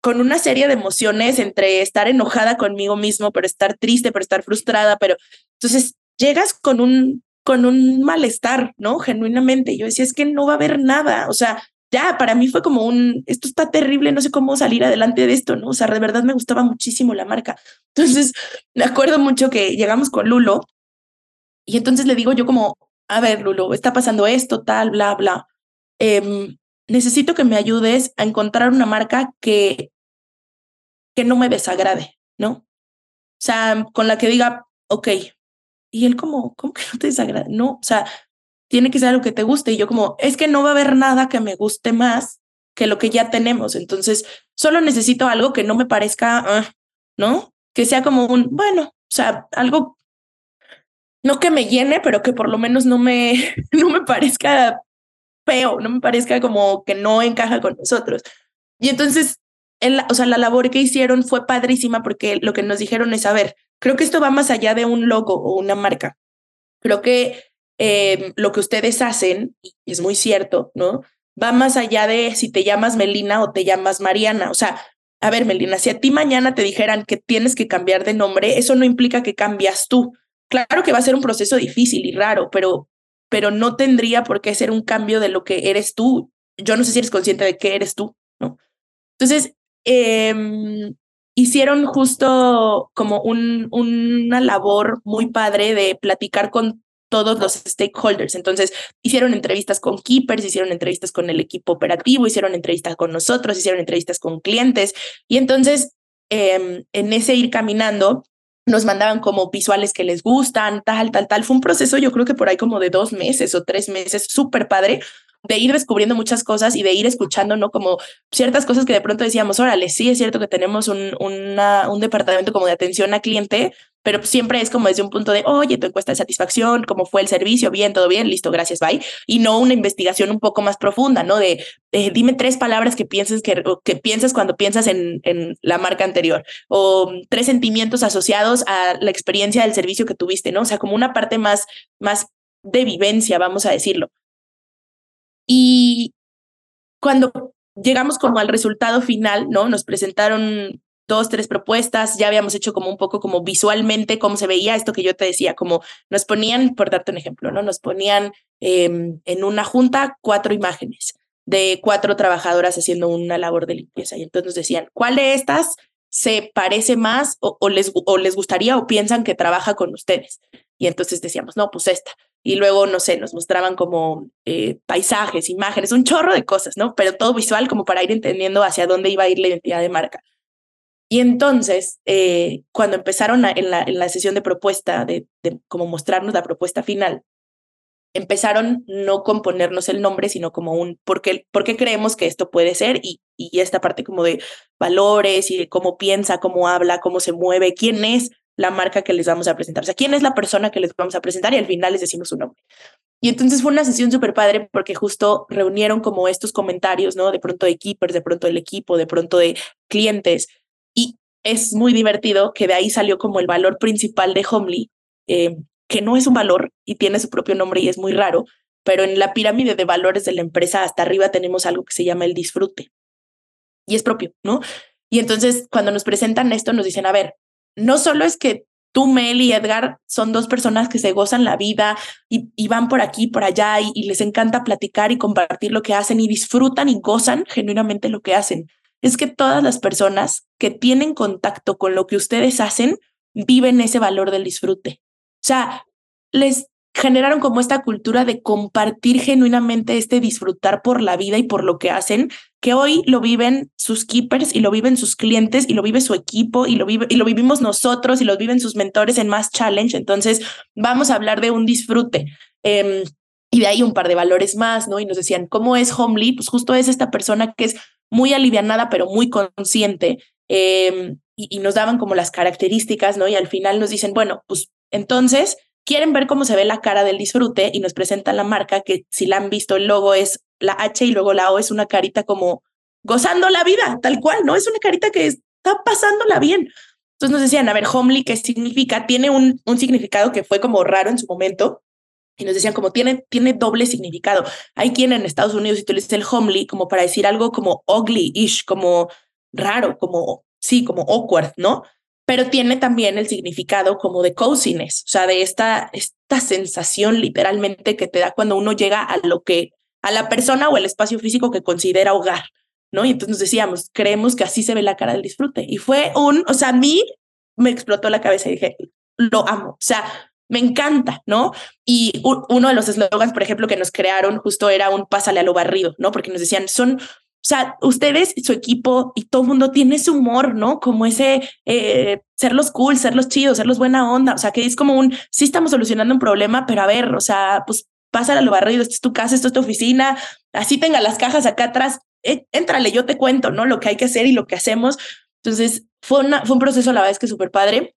con una serie de emociones entre estar enojada conmigo mismo, pero estar triste, pero estar frustrada, pero entonces llegas con un, con un malestar, ¿no? Genuinamente. Yo decía, es que no va a haber nada, o sea, ya para mí fue como un, esto está terrible, no sé cómo salir adelante de esto, ¿no? O sea, de verdad me gustaba muchísimo la marca. Entonces, me acuerdo mucho que llegamos con Lulo y entonces le digo yo como, a ver, Lulo, está pasando esto, tal, bla, bla. Em, necesito que me ayudes a encontrar una marca que, que no me desagrade, ¿no? O sea, con la que diga, ok. Y él como, ¿cómo que no te desagrada? No, o sea, tiene que ser algo que te guste. Y yo como, es que no va a haber nada que me guste más que lo que ya tenemos. Entonces, solo necesito algo que no me parezca, ah, ¿no? Que sea como un, bueno, o sea, algo, no que me llene, pero que por lo menos no me, no me parezca feo, no me parezca como que no encaja con nosotros. Y entonces, o sea, la labor que hicieron fue padrísima porque lo que nos dijeron es, a ver, creo que esto va más allá de un logo o una marca. Creo que eh, lo que ustedes hacen, y es muy cierto, ¿no? Va más allá de si te llamas Melina o te llamas Mariana. O sea, a ver, Melina, si a ti mañana te dijeran que tienes que cambiar de nombre, eso no implica que cambias tú. Claro que va a ser un proceso difícil y raro, pero pero no tendría por qué ser un cambio de lo que eres tú. Yo no sé si eres consciente de qué eres tú, ¿no? Entonces, em, hicieron justo como un, una labor muy padre de platicar con todos los stakeholders. Entonces, hicieron entrevistas con keepers, hicieron entrevistas con el equipo operativo, hicieron entrevistas con nosotros, hicieron entrevistas con clientes. Y entonces, em, en ese ir caminando, nos mandaban como visuales que les gustan, tal, tal, tal. Fue un proceso, yo creo que por ahí como de dos meses o tres meses, súper padre, de ir descubriendo muchas cosas y de ir escuchando, ¿no? Como ciertas cosas que de pronto decíamos, órale, sí es cierto que tenemos un, un departamento como de atención a cliente, pero siempre es como desde un punto de, oye, tu encuesta de satisfacción, cómo fue el servicio, bien, todo bien, listo, gracias, bye. Y no una investigación un poco más profunda, ¿no? De, dime tres palabras que pienses que, que piensas cuando piensas en, en la marca anterior o tres sentimientos asociados a la experiencia del servicio que tuviste, ¿no? O sea, como una parte más, más de vivencia, vamos a decirlo. Y cuando llegamos como al resultado final, ¿no? Nos presentaron dos, tres propuestas, ya habíamos hecho como un poco como visualmente cómo se veía esto que yo te decía, como nos ponían, por darte un ejemplo, ¿no? Nos ponían em, en una junta cuatro imágenes de cuatro trabajadoras haciendo una labor de limpieza y entonces nos decían, ¿cuál de estas se parece más o, les, o les gustaría o piensan que trabaja con ustedes? Y entonces decíamos, no, pues esta y luego, no sé, nos mostraban como eh, paisajes, imágenes, un chorro de cosas, ¿no? Pero todo visual como para ir entendiendo hacia dónde iba a ir la identidad de marca. Y entonces, eh, cuando empezaron en, la, en la sesión de propuesta, de, de como mostrarnos la propuesta final, empezaron no con ponernos el nombre, sino como un por qué, por qué creemos que esto puede ser y, y esta parte como de valores y de cómo piensa, cómo habla, cómo se mueve, quién es la marca que les vamos a presentar. O sea, quién es la persona que les vamos a presentar y al final les decimos su nombre. Y entonces fue una sesión súper padre porque justo reunieron como estos comentarios, ¿no? De pronto de keepers, de pronto del equipo, de pronto de clientes. Y es muy divertido que de ahí salió como el valor principal de Homely, eh, que no es un valor y tiene su propio nombre y es muy raro, pero en la pirámide de valores de la empresa hasta arriba tenemos algo que se llama el disfrute. Y es propio, ¿no? Y entonces cuando nos presentan esto nos dicen, a ver, no solo es que tú, Mel y Edgar son dos personas que se gozan la vida y, van por aquí, por allá y, les encanta platicar y compartir lo que hacen y disfrutan y gozan genuinamente lo que hacen. Es que todas las personas que tienen contacto con lo que ustedes hacen viven ese valor del disfrute. O sea, les generaron como esta cultura de compartir genuinamente este disfrutar por la vida y por lo que hacen, que hoy lo viven sus keepers y lo viven sus clientes y lo vive su equipo y lo, vive, y lo vivimos nosotros y lo viven sus mentores en Más Challenge. Entonces, vamos a hablar de un disfrute. Em, y de ahí un par de valores más, ¿no? Y nos decían, ¿cómo es Homely? Pues justo es esta persona que es muy alivianada, pero muy consciente. Em, y, y nos daban como las características, ¿no? Y al final nos dicen, bueno, pues entonces quieren ver cómo se ve la cara del disfrute y nos presentan la marca que si la han visto el logo es la H y luego la O es una carita como gozando la vida, tal cual, ¿no? Es una carita que está pasándola bien. Entonces nos decían, a ver, homely, ¿qué significa? Tiene un, un significado que fue como raro en su momento, y nos decían como tiene, tiene doble significado. Hay quien en Estados Unidos utiliza el homely como para decir algo como ugly-ish, como raro, como, sí, como awkward, ¿no? Pero tiene también el significado como de coziness, o sea, de esta, esta sensación literalmente que te da cuando uno llega a lo que, a la persona o el espacio físico que considera hogar, ¿no? Y entonces nos decíamos, creemos que así se ve la cara del disfrute. Y fue un, o sea, a mí me explotó la cabeza y dije, lo amo, o sea, me encanta, ¿no? Y uno de los eslogans, por ejemplo, que nos crearon justo era un pásale a lo barrido, ¿no? Porque nos decían, son, o sea, ustedes, su equipo y todo el mundo tiene ese humor, ¿no? Como ese eh, ser los cool, ser los chidos, ser los buena onda, o sea, que es como un, sí estamos solucionando un problema, pero a ver, o sea, pues pásale a lo barrido, esto es tu casa, esto es tu oficina, así tenga las cajas acá atrás, eh, éntrale, yo te cuento, ¿no? Lo que hay que hacer y lo que hacemos. Entonces, fue, una, fue un proceso a la vez que súper padre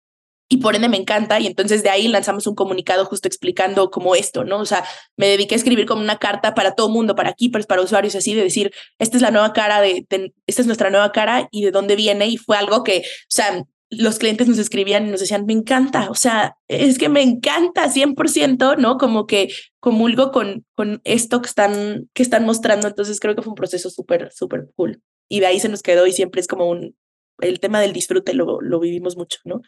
y por ende me encanta y entonces de ahí lanzamos un comunicado justo explicando como esto, ¿no? O sea, me dediqué a escribir como una carta para todo mundo, para keepers, para usuarios, así de decir, esta es la nueva cara de, esta es nuestra nueva cara y de dónde viene y fue algo que, o sea, los clientes nos escribían y nos decían, me encanta, o sea, es que me encanta 100%, ¿no? Como que comulgo con, con esto que están, que están mostrando, entonces creo que fue un proceso súper, súper cool. Y de ahí se nos quedó y siempre es como un, el tema del disfrute lo, lo vivimos mucho, ¿no?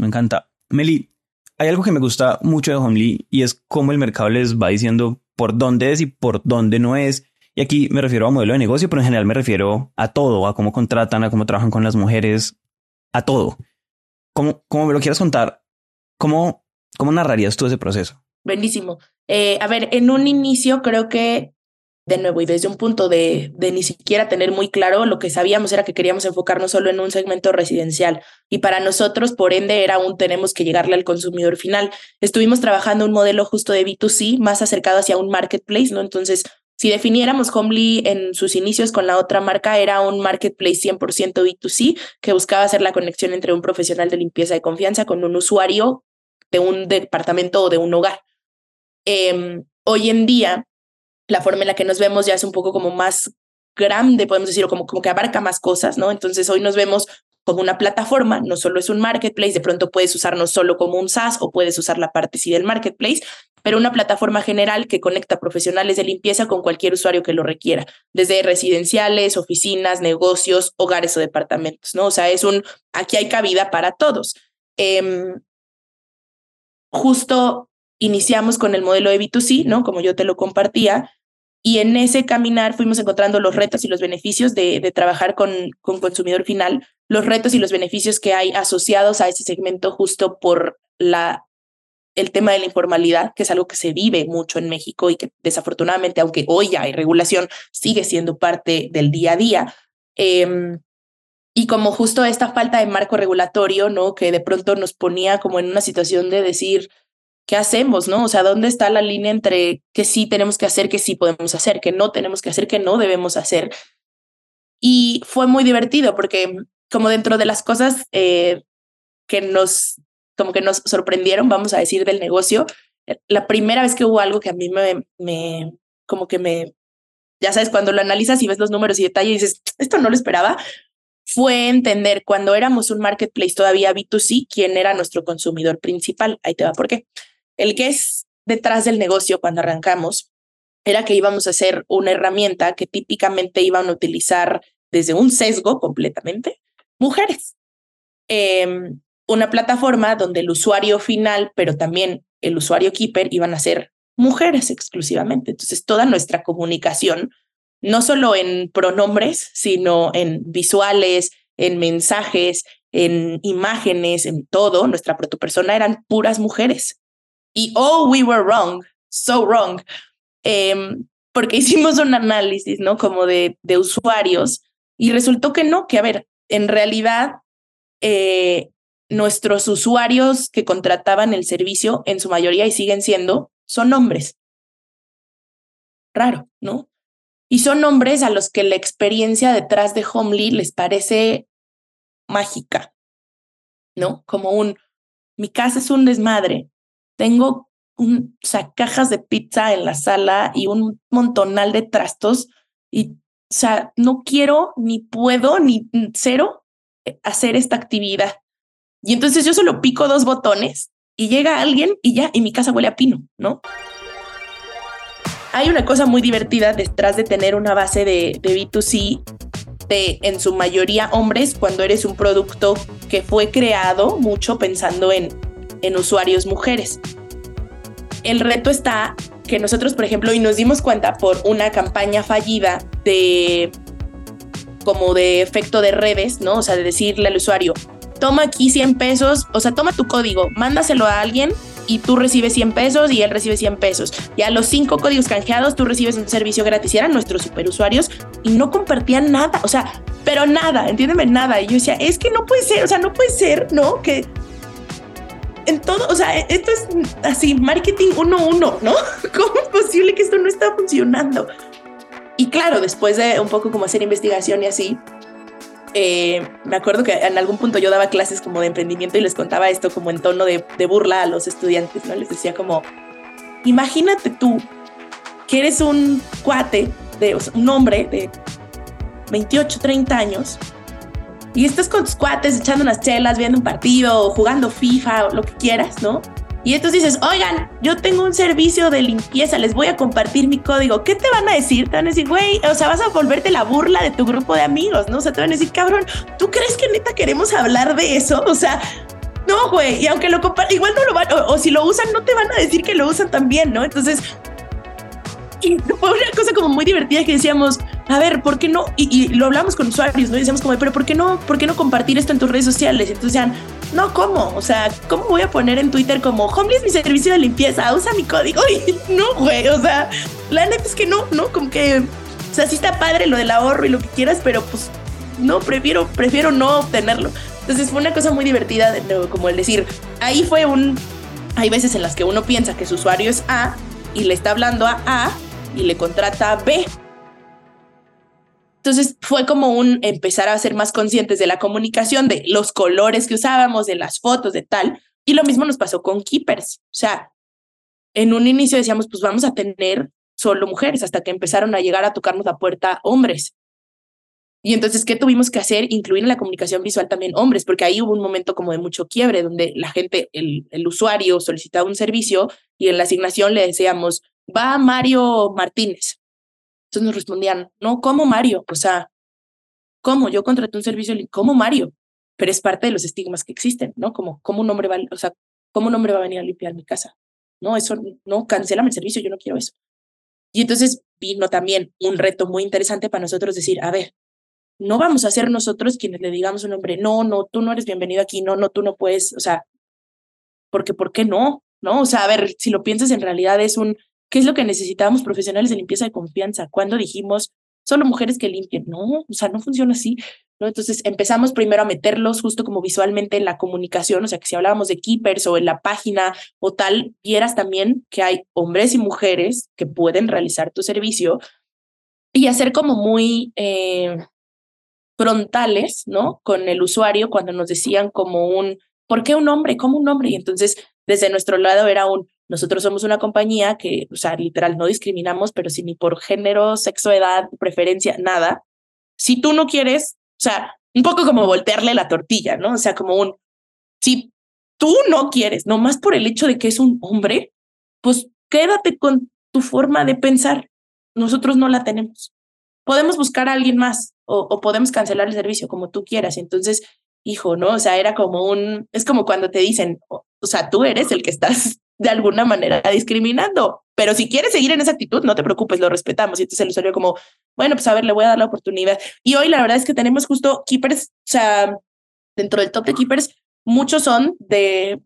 Me encanta. Meli, hay algo que me gusta mucho de Homely y es cómo el mercado les va diciendo por dónde es y por dónde no es. Y aquí me refiero a modelo de negocio, pero en general me refiero a todo, a cómo contratan, a cómo trabajan con las mujeres, a todo. ¿Cómo, cómo me lo quieras contar? ¿Cómo, cómo narrarías tú ese proceso? Buenísimo. Eh, a ver, en un inicio creo que de nuevo y desde un punto de, de, ni siquiera tener muy claro, lo que sabíamos era que queríamos enfocarnos solo en un segmento residencial y para nosotros, por ende, era un tenemos que llegarle al consumidor final. Estuvimos trabajando un modelo justo de B2C más acercado hacia un marketplace, ¿no? Entonces, si definiéramos Homely en sus inicios con la otra marca, era un marketplace 100% B2C que buscaba hacer la conexión entre un profesional de limpieza de confianza con un usuario de un departamento o de un hogar. Eh, hoy en día, la forma en la que nos vemos ya es un poco como más grande, podemos decirlo, como, como que abarca más cosas, ¿no? Entonces hoy nos vemos como una plataforma, no solo es un marketplace, de pronto puedes usarnos solo como un SaaS o puedes usar la parte sí del marketplace, pero una plataforma general que conecta profesionales de limpieza con cualquier usuario que lo requiera, desde residenciales, oficinas, negocios, hogares o departamentos, ¿no? O sea, es un, aquí hay cabida para todos. Em, justo iniciamos con el modelo de B2C, ¿no? Como yo te lo compartía, y en ese caminar fuimos encontrando los retos y los beneficios de, de trabajar con, con consumidor final, los retos y los beneficios que hay asociados a ese segmento justo por la, el tema de la informalidad, que es algo que se vive mucho en México y que desafortunadamente, aunque hoy ya hay regulación, sigue siendo parte del día a día. Eh, y como justo esta falta de marco regulatorio, ¿no? Que de pronto nos ponía como en una situación de decir, ¿qué hacemos? ¿No? O sea, ¿dónde está la línea entre que sí tenemos que hacer, que sí podemos hacer, que no tenemos que hacer, que no debemos hacer? Y fue muy divertido porque como dentro de las cosas eh, que nos, como que nos sorprendieron, vamos a decir, del negocio, eh, la primera vez que hubo algo que a mí me, me como que me, ya sabes, cuando lo analizas y ves los números y detalles y dices, esto no lo esperaba, fue entender cuando éramos un marketplace todavía B2C, quién era nuestro consumidor principal. Ahí te va por qué. El que es detrás del negocio cuando arrancamos era que íbamos a hacer una herramienta que típicamente iban a utilizar desde un sesgo completamente mujeres. Em, una plataforma donde el usuario final, pero también el usuario keeper iban a ser mujeres exclusivamente. Entonces, toda nuestra comunicación, no solo en pronombres, sino en visuales, en mensajes, en imágenes, en todo, nuestra protopersona eran puras mujeres. Y oh, we were wrong, so wrong, em, porque hicimos un análisis, ¿no? Como de, de usuarios y resultó que no, que a ver, en realidad eh, nuestros usuarios que contrataban el servicio, en su mayoría y siguen siendo, son hombres. Raro, ¿no? Y son hombres a los que la experiencia detrás de Homely les parece mágica, ¿no? Como un, mi casa es un desmadre, tengo un, o cajas de pizza en la sala y un montonal de trastos y, o sea, no quiero, ni puedo, ni cero eh, hacer esta actividad. Y entonces yo solo pico dos botones y llega alguien y ya, y mi casa huele a pino, ¿no? Hay una cosa muy divertida detrás de tener una base de, de B2C obviamente en su mayoría hombres cuando eres un producto que fue creado mucho pensando en, en usuarios mujeres. El reto está que nosotros, por ejemplo, y nos dimos cuenta por una campaña fallida de como de efecto de redes, ¿no? O sea, de decirle al usuario, toma aquí 100 pesos, o sea, toma tu código, mándaselo a alguien y tú recibes 100 pesos y él recibe 100 pesos. Y a los cinco códigos canjeados tú recibes un servicio gratis. Y eran nuestros superusuarios y no compartían nada, o sea, pero nada, entiéndeme, nada. Y yo decía, es que no puede ser, o sea, no puede ser, ¿no? Que en todo, o sea, esto es así, marketing 1-1, ¿no? ¿Cómo es posible que esto no está funcionando? Y claro, después de un poco como hacer investigación y así, eh, me acuerdo que en algún punto yo daba clases como de emprendimiento y les contaba esto como en tono de, burla a los estudiantes, ¿no? Les decía como, imagínate tú que eres un cuate, de, un hombre de 28, 30 años y estás con tus cuates echando unas chelas, viendo un partido, jugando FIFA o lo que quieras, ¿no? Y entonces dices, oigan, yo tengo un servicio de limpieza, les voy a compartir mi código. ¿Qué te van a decir? Te van a decir, güey, o sea, vas a volverte la burla de tu grupo de amigos, ¿no? O sea, te van a decir, cabrón, ¿tú crees que neta queremos hablar de eso? O sea, no, güey, y aunque lo compartan, igual no lo van, o, si lo usan, no te van a decir que lo usan también, ¿no? Entonces, fue una cosa como muy divertida que decíamos, a ver, ¿por qué no? Y, lo hablamos con usuarios, ¿no? Decíamos como, pero ¿por qué no, por qué no compartir esto en tus redes sociales? Y entonces decían, no, ¿cómo? O sea, ¿cómo voy a poner en Twitter como Homely es mi servicio de limpieza? Usa mi código. Y no, güey. O sea, la neta es que no, ¿no? Como que, o sea, sí está padre lo del ahorro y lo que quieras, pero pues no, prefiero, prefiero no obtenerlo. Entonces fue una cosa muy divertida, de como el decir, ahí fue un. Hay veces en las que uno piensa que su usuario es A y le está hablando a A y le contrata a B entonces fue como un empezar a ser más conscientes de la comunicación, de los colores que usábamos, de las fotos, de tal. Y lo mismo nos pasó con Keepers. O sea, en un inicio decíamos, pues vamos a tener solo mujeres, hasta que empezaron a llegar a tocarnos la puerta hombres. Y entonces, ¿qué tuvimos que hacer? Incluir en la comunicación visual también hombres, porque ahí hubo un momento como de mucho quiebre, donde la gente, el, el usuario solicitaba un servicio y en la asignación le decíamos, va Mario Martínez. Entonces nos respondían, no, ¿cómo Mario? O sea, ¿cómo? Yo contraté un servicio, ¿cómo Mario? Pero es parte de los estigmas que existen, ¿no? Como, ¿cómo un hombre va, o sea, ¿cómo un hombre va a venir a limpiar mi casa? No, eso, no, cancélame el servicio, yo no quiero eso. Y entonces vino también un reto muy interesante para nosotros decir, a ver, no vamos a ser nosotros quienes le digamos a un hombre, no, no, tú no eres bienvenido aquí, no, no, tú no puedes, o sea, porque, ¿por qué no? ¿No? O sea, a ver, si lo piensas, en realidad es un, ¿Qué es lo que necesitábamos profesionales de limpieza de confianza? Cuando dijimos, solo mujeres que limpien. No, o sea, no funciona así. ¿no? Entonces empezamos primero a meterlos justo como visualmente en la comunicación, o sea, que si hablábamos de keepers o en la página o tal, vieras también que hay hombres y mujeres que pueden realizar tu servicio y hacer como muy eh, frontales, ¿no? Con el usuario cuando nos decían como un, ¿por qué un hombre? ¿Cómo un hombre? Y entonces desde nuestro lado era un, nosotros somos una compañía que, o sea, literal, no discriminamos, pero si ni por género, sexo, edad, preferencia, nada. Si tú no quieres, o sea, un poco como voltearle la tortilla, ¿no? O sea, como un, si tú no quieres, nomás por el hecho de que es un hombre, pues quédate con tu forma de pensar. Nosotros no la tenemos. Podemos buscar a alguien más o, o podemos cancelar el servicio como tú quieras. Entonces, hijo, ¿no? O sea, era como un, es como cuando te dicen, o, o sea, tú eres el que estás de alguna manera discriminando. Pero si quieres seguir en esa actitud, no te preocupes, lo respetamos. Y entonces el usuario como, bueno, pues a ver, le voy a dar la oportunidad. Y hoy la verdad es que tenemos justo keepers, o sea, dentro del top de keepers, muchos son de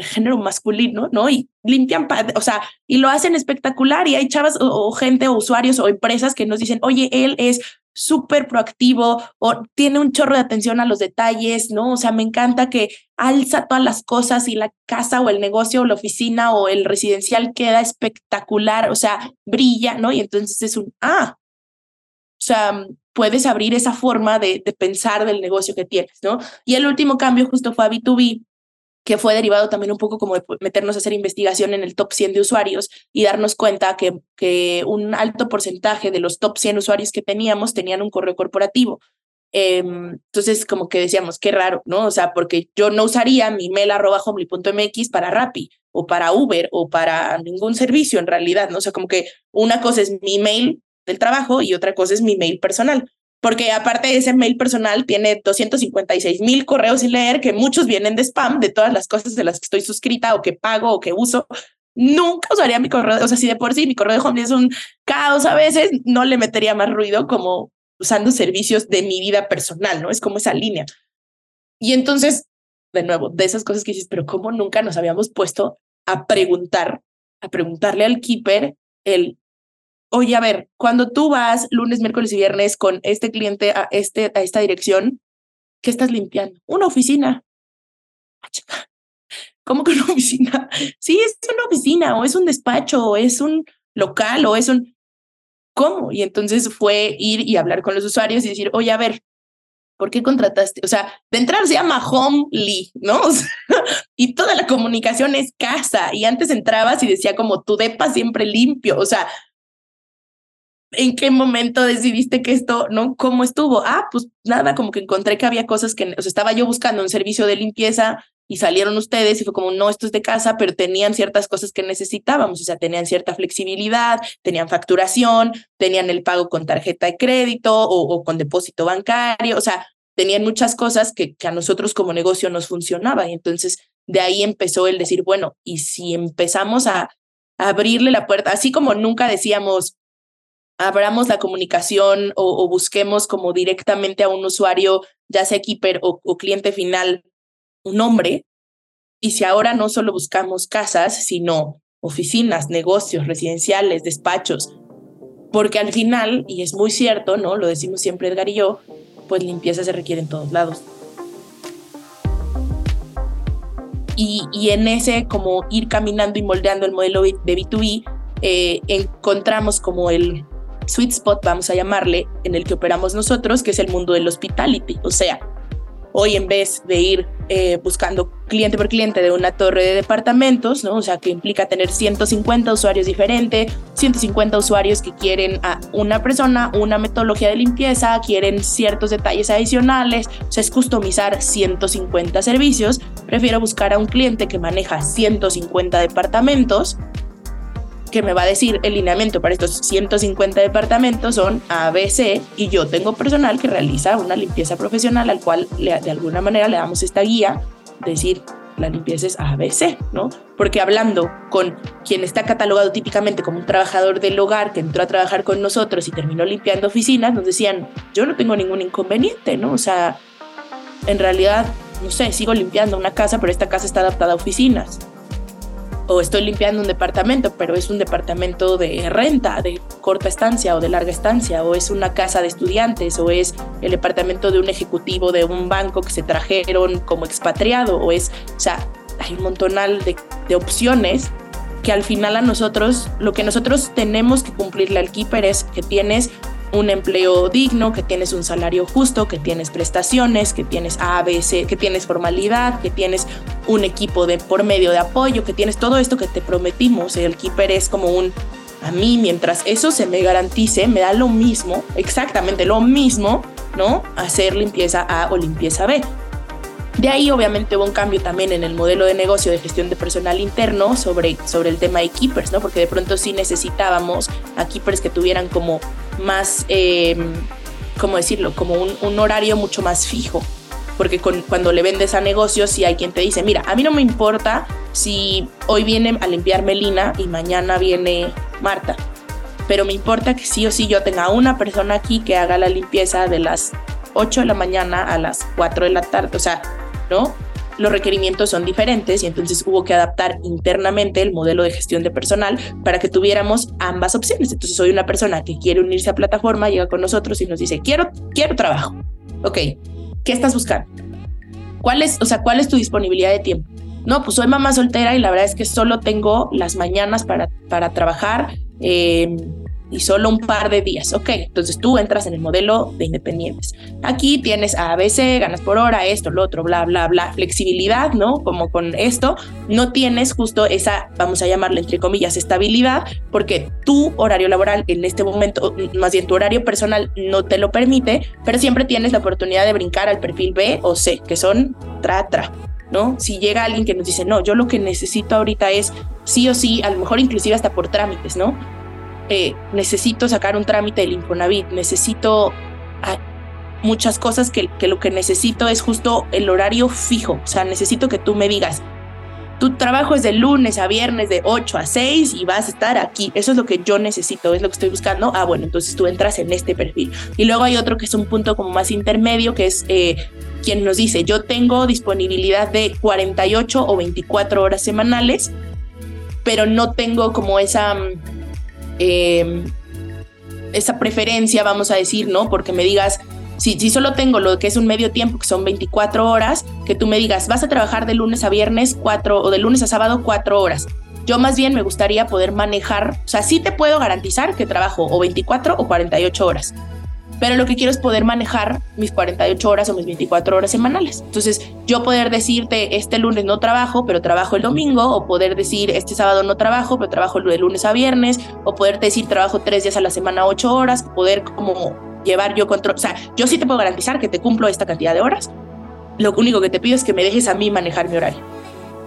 género masculino, ¿no? Y limpian, o sea, y lo hacen espectacular y hay chavas o, gente o usuarios o empresas que nos dicen, oye, él es súper proactivo o tiene un chorro de atención a los detalles, ¿no? O sea, me encanta que alza todas las cosas y la casa o el negocio o la oficina o el residencial queda espectacular, o sea, brilla, ¿no? Y entonces es un, ah, o sea, puedes abrir esa forma de, de pensar del negocio que tienes, ¿no? Y el último cambio justo fue a B2B, que fue derivado también un poco como de meternos a hacer investigación en el top 100 de usuarios y darnos cuenta que, que un alto porcentaje de los top 100 usuarios que teníamos tenían un correo corporativo. Em, entonces, como que decíamos, qué raro, ¿no? O sea, porque yo no usaría mi mail arroba homely.mx para Rappi o para Uber o para ningún servicio en realidad, ¿no? O sea, como que una cosa es mi mail del trabajo y otra cosa es mi mail personal. Porque aparte ese mail personal tiene 256 mil correos sin leer, que muchos vienen de spam, de todas las cosas de las que estoy suscrita o que pago o que uso. Nunca usaría mi correo, o sea, si de por sí mi correo de home es un caos a veces, no le metería más ruido como usando servicios de mi vida personal, ¿no? Es como esa línea. Y entonces, de nuevo, de esas cosas que dices, pero ¿cómo nunca nos habíamos puesto a preguntar, a preguntarle al keeper el oye, a ver, cuando tú vas lunes, miércoles y viernes con este cliente a, este, a esta dirección, ¿qué estás limpiando? Una oficina. ¿Cómo que una oficina? Sí, es una oficina o es un despacho o es un local o es un... ¿Cómo? Y entonces fue ir y hablar con los usuarios y decir, oye, a ver, ¿por qué contrataste? O sea, de entrar se llama Homely, ¿no? y toda la comunicación es casa. Y antes entrabas y decía como tu depa siempre limpio. O sea, ¿En qué momento decidiste que esto, no? ¿Cómo estuvo? Ah, pues nada, como que encontré que había cosas que, o sea, estaba yo buscando un servicio de limpieza y salieron ustedes y fue como, no, esto es de casa, pero tenían ciertas cosas que necesitábamos, o sea, tenían cierta flexibilidad, tenían facturación, tenían el pago con tarjeta de crédito o, con depósito bancario, o sea, tenían muchas cosas que, que a nosotros como negocio nos funcionaba. Y entonces de ahí empezó el decir, bueno, y si empezamos a abrirle la puerta, así como nunca decíamos, abramos la comunicación o, busquemos como directamente a un usuario, ya sea keeper o, cliente final, un nombre. Y si ahora no solo buscamos casas, sino oficinas, negocios, residenciales, despachos, porque al final, y es muy cierto, ¿no? Lo decimos siempre Edgar y yo, pues limpieza se requiere en todos lados. Y, y en ese como ir caminando y moldeando el modelo de B2B, eh, encontramos como el, sweet spot, vamos a llamarle, en el que operamos nosotros, que es el mundo del hospitality. O sea, hoy en vez de ir eh, buscando cliente por cliente de una torre de departamentos, ¿no? O sea, que implica tener 150 usuarios diferentes, 150 usuarios que quieren a una persona, una metodología de limpieza, quieren ciertos detalles adicionales, o sea, es customizar 150 servicios. Prefiero buscar a un cliente que maneja 150 departamentos que me va a decir el lineamiento para estos 150 departamentos son A, y yo tengo personal que realiza una limpieza profesional al cual de alguna manera le damos esta guía, decir la limpieza es A, ¿no? Porque hablando con quien está catalogado típicamente como un trabajador del hogar que entró a trabajar con nosotros y terminó limpiando oficinas, nos decían, yo no tengo ningún inconveniente, ¿no? O sea, en realidad, no sé, sigo limpiando una casa, pero esta casa está adaptada a oficinas o estoy limpiando un departamento, pero es un departamento de renta, de corta estancia o de larga estancia, o es una casa de estudiantes, o es el departamento de un ejecutivo de un banco que se trajeron como expatriado, o es, o sea, hay un montonal de, de opciones que al final a nosotros, lo que nosotros tenemos que cumplirle al keeper es que tienes un empleo digno, que tienes un salario justo, que tienes prestaciones, que tienes ABC, que tienes formalidad, que tienes un equipo de por medio de apoyo, que tienes todo esto que te prometimos. El keeper es como un a mí mientras eso se me garantice, me da lo mismo, exactamente lo mismo, ¿no? Hacer limpieza A o limpieza B. De ahí obviamente hubo un cambio también en el modelo de negocio de gestión de personal interno sobre, sobre el tema de keepers, ¿no? Porque de pronto sí necesitábamos a keepers que tuvieran como más, eh, ¿cómo decirlo? Como un, horario mucho más fijo. Porque cuando le vendes a negocios, si hay quien te dice, mira, a mí no me importa si hoy viene a limpiar Melina y mañana viene Marta, pero me importa que sí o sí yo tenga una persona aquí que haga la limpieza de las 8 de la mañana a las 4 de la tarde, o sea, ¿no? los requerimientos son diferentes y entonces hubo que adaptar internamente el modelo de gestión de personal para que tuviéramos ambas opciones. Entonces soy una persona que quiere unirse a plataforma, llega con nosotros y nos dice, quiero, quiero trabajo. Ok, ¿qué estás buscando? ¿Cuál es, o sea, cuál es tu disponibilidad de tiempo? No, pues soy mamá soltera y la verdad es que solo tengo las mañanas para, para trabajar. Eh, y solo un par de días. Ok, entonces tú entras en el modelo de independientes. Aquí tienes ABC, ganas por hora, esto, lo otro, bla, bla, bla. Flexibilidad, ¿no? Como con esto, no tienes justo esa, vamos a llamarle entre comillas, estabilidad, porque tu horario laboral en este momento, más bien tu horario personal no te lo permite, pero siempre tienes la oportunidad de brincar al perfil B o C, que son tra, tra. ¿no? Si llega alguien que nos dice, no, yo lo que necesito ahorita es sí o sí, a lo mejor inclusive hasta por trámites, ¿no? Necesito sacar un trámite del Infonavit, necesito muchas cosas que, que lo que necesito es justo el horario fijo. O sea, necesito que tú me digas, tu trabajo es de lunes a viernes de 8 a 6 y vas a estar aquí. Eso es lo que yo necesito, es lo que estoy buscando. Ah, bueno, entonces tú entras en este perfil. Y luego hay otro que es un punto como más intermedio, que es eh, quien nos dice, yo tengo disponibilidad de 48 o 24 horas semanales, pero no tengo como esa... Eh, esa preferencia, vamos a decir, ¿no? Porque me digas, si, si solo tengo lo que es un medio tiempo, que son 24 horas, que tú me digas, vas a trabajar de lunes a viernes cuatro o de lunes a sábado cuatro horas. Yo más bien me gustaría poder manejar, o sea, sí te puedo garantizar que trabajo o 24 o 48 horas, pero lo que quiero es poder manejar mis 48 horas o mis 24 horas semanales. Entonces, yo poder decirte, este lunes no trabajo, pero trabajo el domingo, o poder decir, este sábado no trabajo, pero trabajo de lunes a viernes, o poder decir, trabajo tres días a la semana, ocho horas, poder como llevar yo control. O sea, yo sí te puedo garantizar que te cumplo esta cantidad de horas. Lo único que te pido es que me dejes a mí manejar mi horario.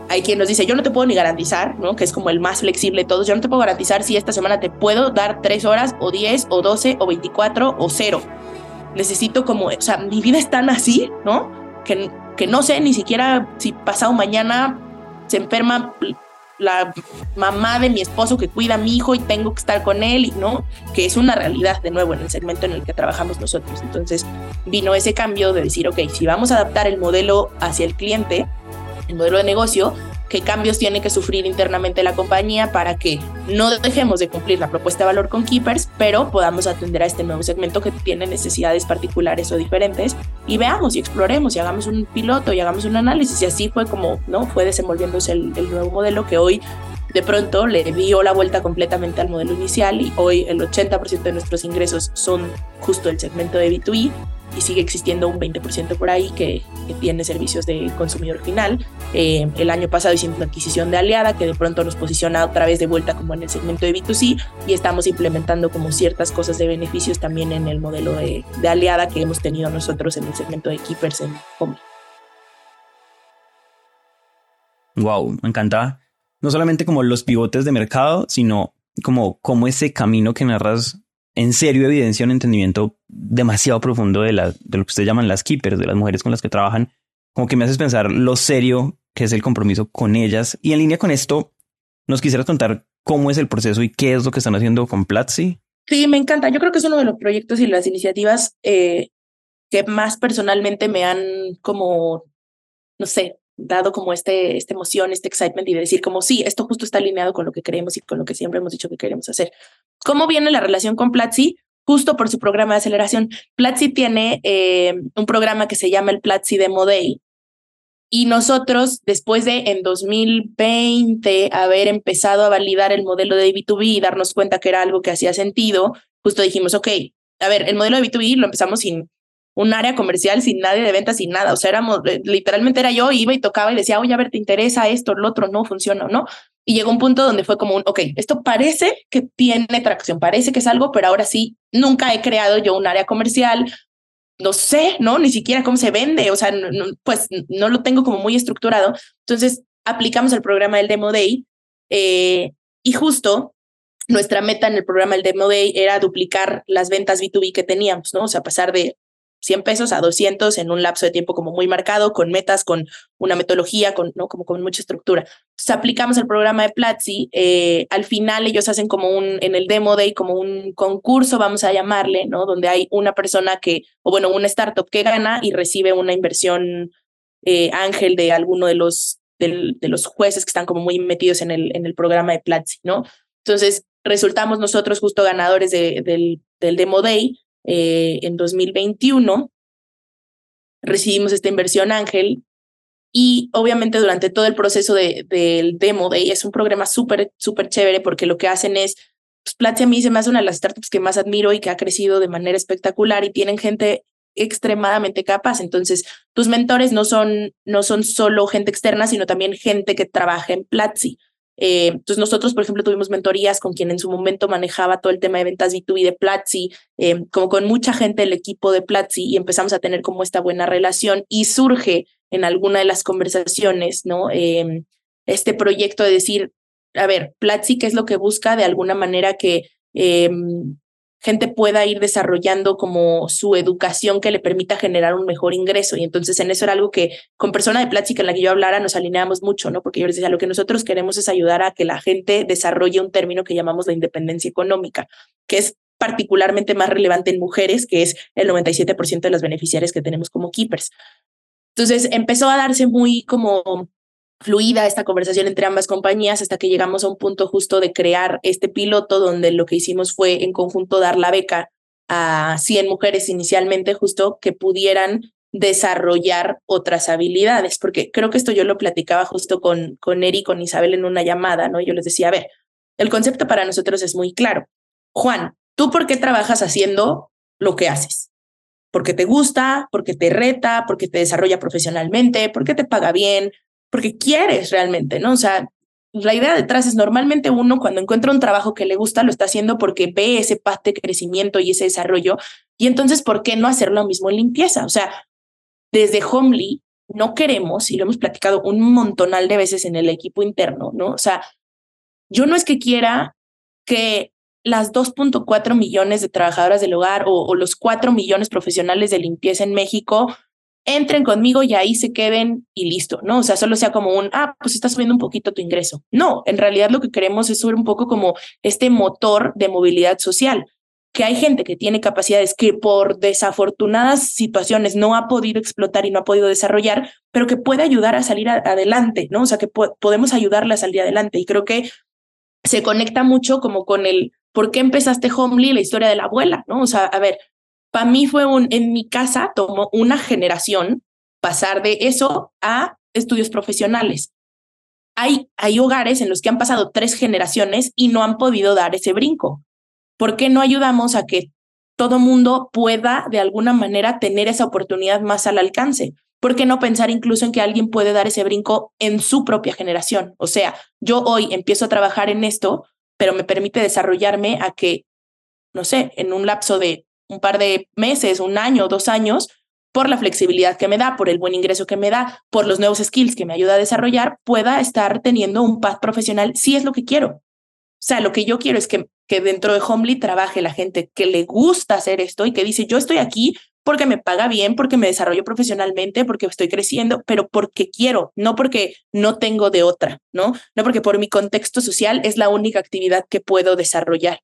Hay quien nos dice, yo no te puedo ni garantizar, ¿no? Que es como el más flexible de todos. Yo no te puedo garantizar si esta semana te puedo dar tres horas o diez o doce o veinticuatro o cero. Necesito como, o sea, mi vida es tan así, ¿no? Que, que no sé ni siquiera si pasado mañana se enferma la mamá de mi esposo que cuida a mi hijo y tengo que estar con él, no, que es una realidad de nuevo en el segmento en el que trabajamos nosotros. Entonces vino ese cambio de decir, ok, si vamos a adaptar el modelo hacia el cliente, el modelo de negocio, qué cambios tiene que sufrir internamente la compañía para que no dejemos de cumplir la propuesta de valor con Keepers, pero podamos atender a este nuevo segmento que tiene necesidades particulares o diferentes y veamos y exploremos y hagamos un piloto y hagamos un análisis. Y así fue como no fue desenvolviéndose el, el nuevo modelo que hoy de pronto le dio la vuelta completamente al modelo inicial y hoy el 80% de nuestros ingresos son justo el segmento de B2B y sigue existiendo un 20% por ahí que, tiene servicios de consumidor final. Eh, el año pasado hicimos una adquisición de Aliada que de pronto nos posiciona otra vez de vuelta como en el segmento de B2C y estamos implementando como ciertas cosas de beneficios también en el modelo de, Aliada que hemos tenido nosotros en el segmento de Keepers en Home. Wow, me encanta no solamente como los pivotes de mercado, sino como, como ese camino que narras en serio evidencia un entendimiento demasiado profundo de, la, de lo que ustedes llaman las keepers, de las mujeres con las que trabajan, como que me haces pensar lo serio que es el compromiso con ellas. Y en línea con esto, ¿nos quisieras contar cómo es el proceso y qué es lo que están haciendo con Platzi? Sí, me encanta. Yo creo que es uno de los proyectos y las iniciativas eh, que más personalmente me han como, no sé, dado como este, esta emoción, este excitement y de decir como sí, esto justo está alineado con lo que queremos y con lo que siempre hemos dicho que queremos hacer. ¿Cómo viene la relación con Platzi? Justo por su programa de aceleración. Platzi tiene eh, un programa que se llama el Platzi Demo Day. Y nosotros, después de en 2020 haber empezado a validar el modelo de B2B y darnos cuenta que era algo que hacía sentido, justo dijimos, ok, a ver, el modelo de B2B lo empezamos sin un área comercial sin nadie de ventas, sin nada. O sea, éramos, eh, literalmente era yo, iba y tocaba y decía, oye, a ver, ¿te interesa esto, lo otro? No funciona, ¿no? Y llegó un punto donde fue como un, ok, esto parece que tiene tracción, parece que es algo, pero ahora sí, nunca he creado yo un área comercial, no sé, ¿no? Ni siquiera cómo se vende, o sea, pues no lo tengo como muy estructurado. Entonces, aplicamos el programa del Demo Day eh, y justo nuestra meta en el programa del Demo Day era duplicar las ventas B2B que teníamos, ¿no? O sea, pasar de 100 pesos a 200 en un lapso de tiempo como muy marcado, con metas, con una metodología, con, ¿no? como con mucha estructura. Entonces aplicamos el programa de Platzi, eh, al final ellos hacen como un, en el demo day, como un concurso, vamos a llamarle, ¿no? Donde hay una persona que, o bueno, una startup que gana y recibe una inversión eh, ángel de alguno de los, de, los jueces que están como muy metidos en el, en el programa de Platzi, ¿no? Entonces resultamos nosotros justo ganadores de, del, del demo day eh, en 2021 recibimos esta inversión Ángel y obviamente durante todo el proceso del de, Demo Day es un programa súper, súper chévere porque lo que hacen es, pues Platzi a mí se me hace una de las startups que más admiro y que ha crecido de manera espectacular y tienen gente extremadamente capaz. Entonces, tus mentores no son, no son solo gente externa, sino también gente que trabaja en Platzi. Eh, entonces nosotros, por ejemplo, tuvimos mentorías con quien en su momento manejaba todo el tema de ventas B2B de Platzi, eh, como con mucha gente del equipo de Platzi y empezamos a tener como esta buena relación y surge en alguna de las conversaciones, ¿no? Eh, este proyecto de decir, a ver, Platzi, ¿qué es lo que busca? De alguna manera que gente pueda ir desarrollando como su educación que le permita generar un mejor ingreso. Y entonces en eso era algo que con persona de plática en la que yo hablara nos alineamos mucho, ¿no? Porque yo les decía, lo que nosotros queremos es ayudar a que la gente desarrolle un término que llamamos la independencia económica, que es particularmente más relevante en mujeres, que es el 97% de las beneficiarias que tenemos como keepers. Entonces empezó a darse muy como fluida esta conversación entre ambas compañías hasta que llegamos a un punto justo de crear este piloto donde lo que hicimos fue en conjunto dar la beca a 100 mujeres inicialmente justo que pudieran desarrollar otras habilidades, porque creo que esto yo lo platicaba justo con, con Eri con Isabel en una llamada, ¿no? Yo les decía, a ver, el concepto para nosotros es muy claro. Juan, ¿tú por qué trabajas haciendo lo que haces? Porque te gusta, porque te reta, porque te desarrolla profesionalmente, porque te paga bien, porque quieres realmente, ¿no? O sea, la idea detrás es normalmente uno cuando encuentra un trabajo que le gusta lo está haciendo porque ve ese path de crecimiento y ese desarrollo y entonces ¿por qué no hacer lo mismo en limpieza? O sea, desde Homely no queremos y lo hemos platicado un montonal de veces en el equipo interno, ¿no? O sea, yo no es que quiera que las 2.4 millones de trabajadoras del hogar o, o los 4 millones profesionales de limpieza en México entren conmigo y ahí se queden y listo, ¿no? O sea, solo sea como un, ah, pues estás subiendo un poquito tu ingreso. No, en realidad lo que queremos es subir un poco como este motor de movilidad social, que hay gente que tiene capacidades que por desafortunadas situaciones no ha podido explotar y no ha podido desarrollar, pero que puede ayudar a salir adelante, ¿no? O sea, que podemos ayudarle a salir adelante. Y creo que se conecta mucho como con el por qué empezaste Homely, la historia de la abuela, ¿no? O sea, a ver, para mí fue un, en mi casa tomó una generación pasar de eso a estudios profesionales. Hay, hay hogares en los que han pasado tres generaciones y no han podido dar ese brinco. ¿Por qué no ayudamos a que todo mundo pueda de alguna manera tener esa oportunidad más al alcance? ¿Por qué no pensar incluso en que alguien puede dar ese brinco en su propia generación? O sea, yo hoy empiezo a trabajar en esto, pero me permite desarrollarme a que, no sé, en un lapso de un par de meses, un año, dos años, por la flexibilidad que me da, por el buen ingreso que me da, por los nuevos skills que me ayuda a desarrollar, pueda estar teniendo un path profesional si es lo que quiero. O sea, lo que yo quiero es que, que dentro de Homely trabaje la gente que le gusta hacer esto y que dice, yo estoy aquí porque me paga bien, porque me desarrollo profesionalmente, porque estoy creciendo, pero porque quiero, no porque no tengo de otra, ¿no? No porque por mi contexto social es la única actividad que puedo desarrollar.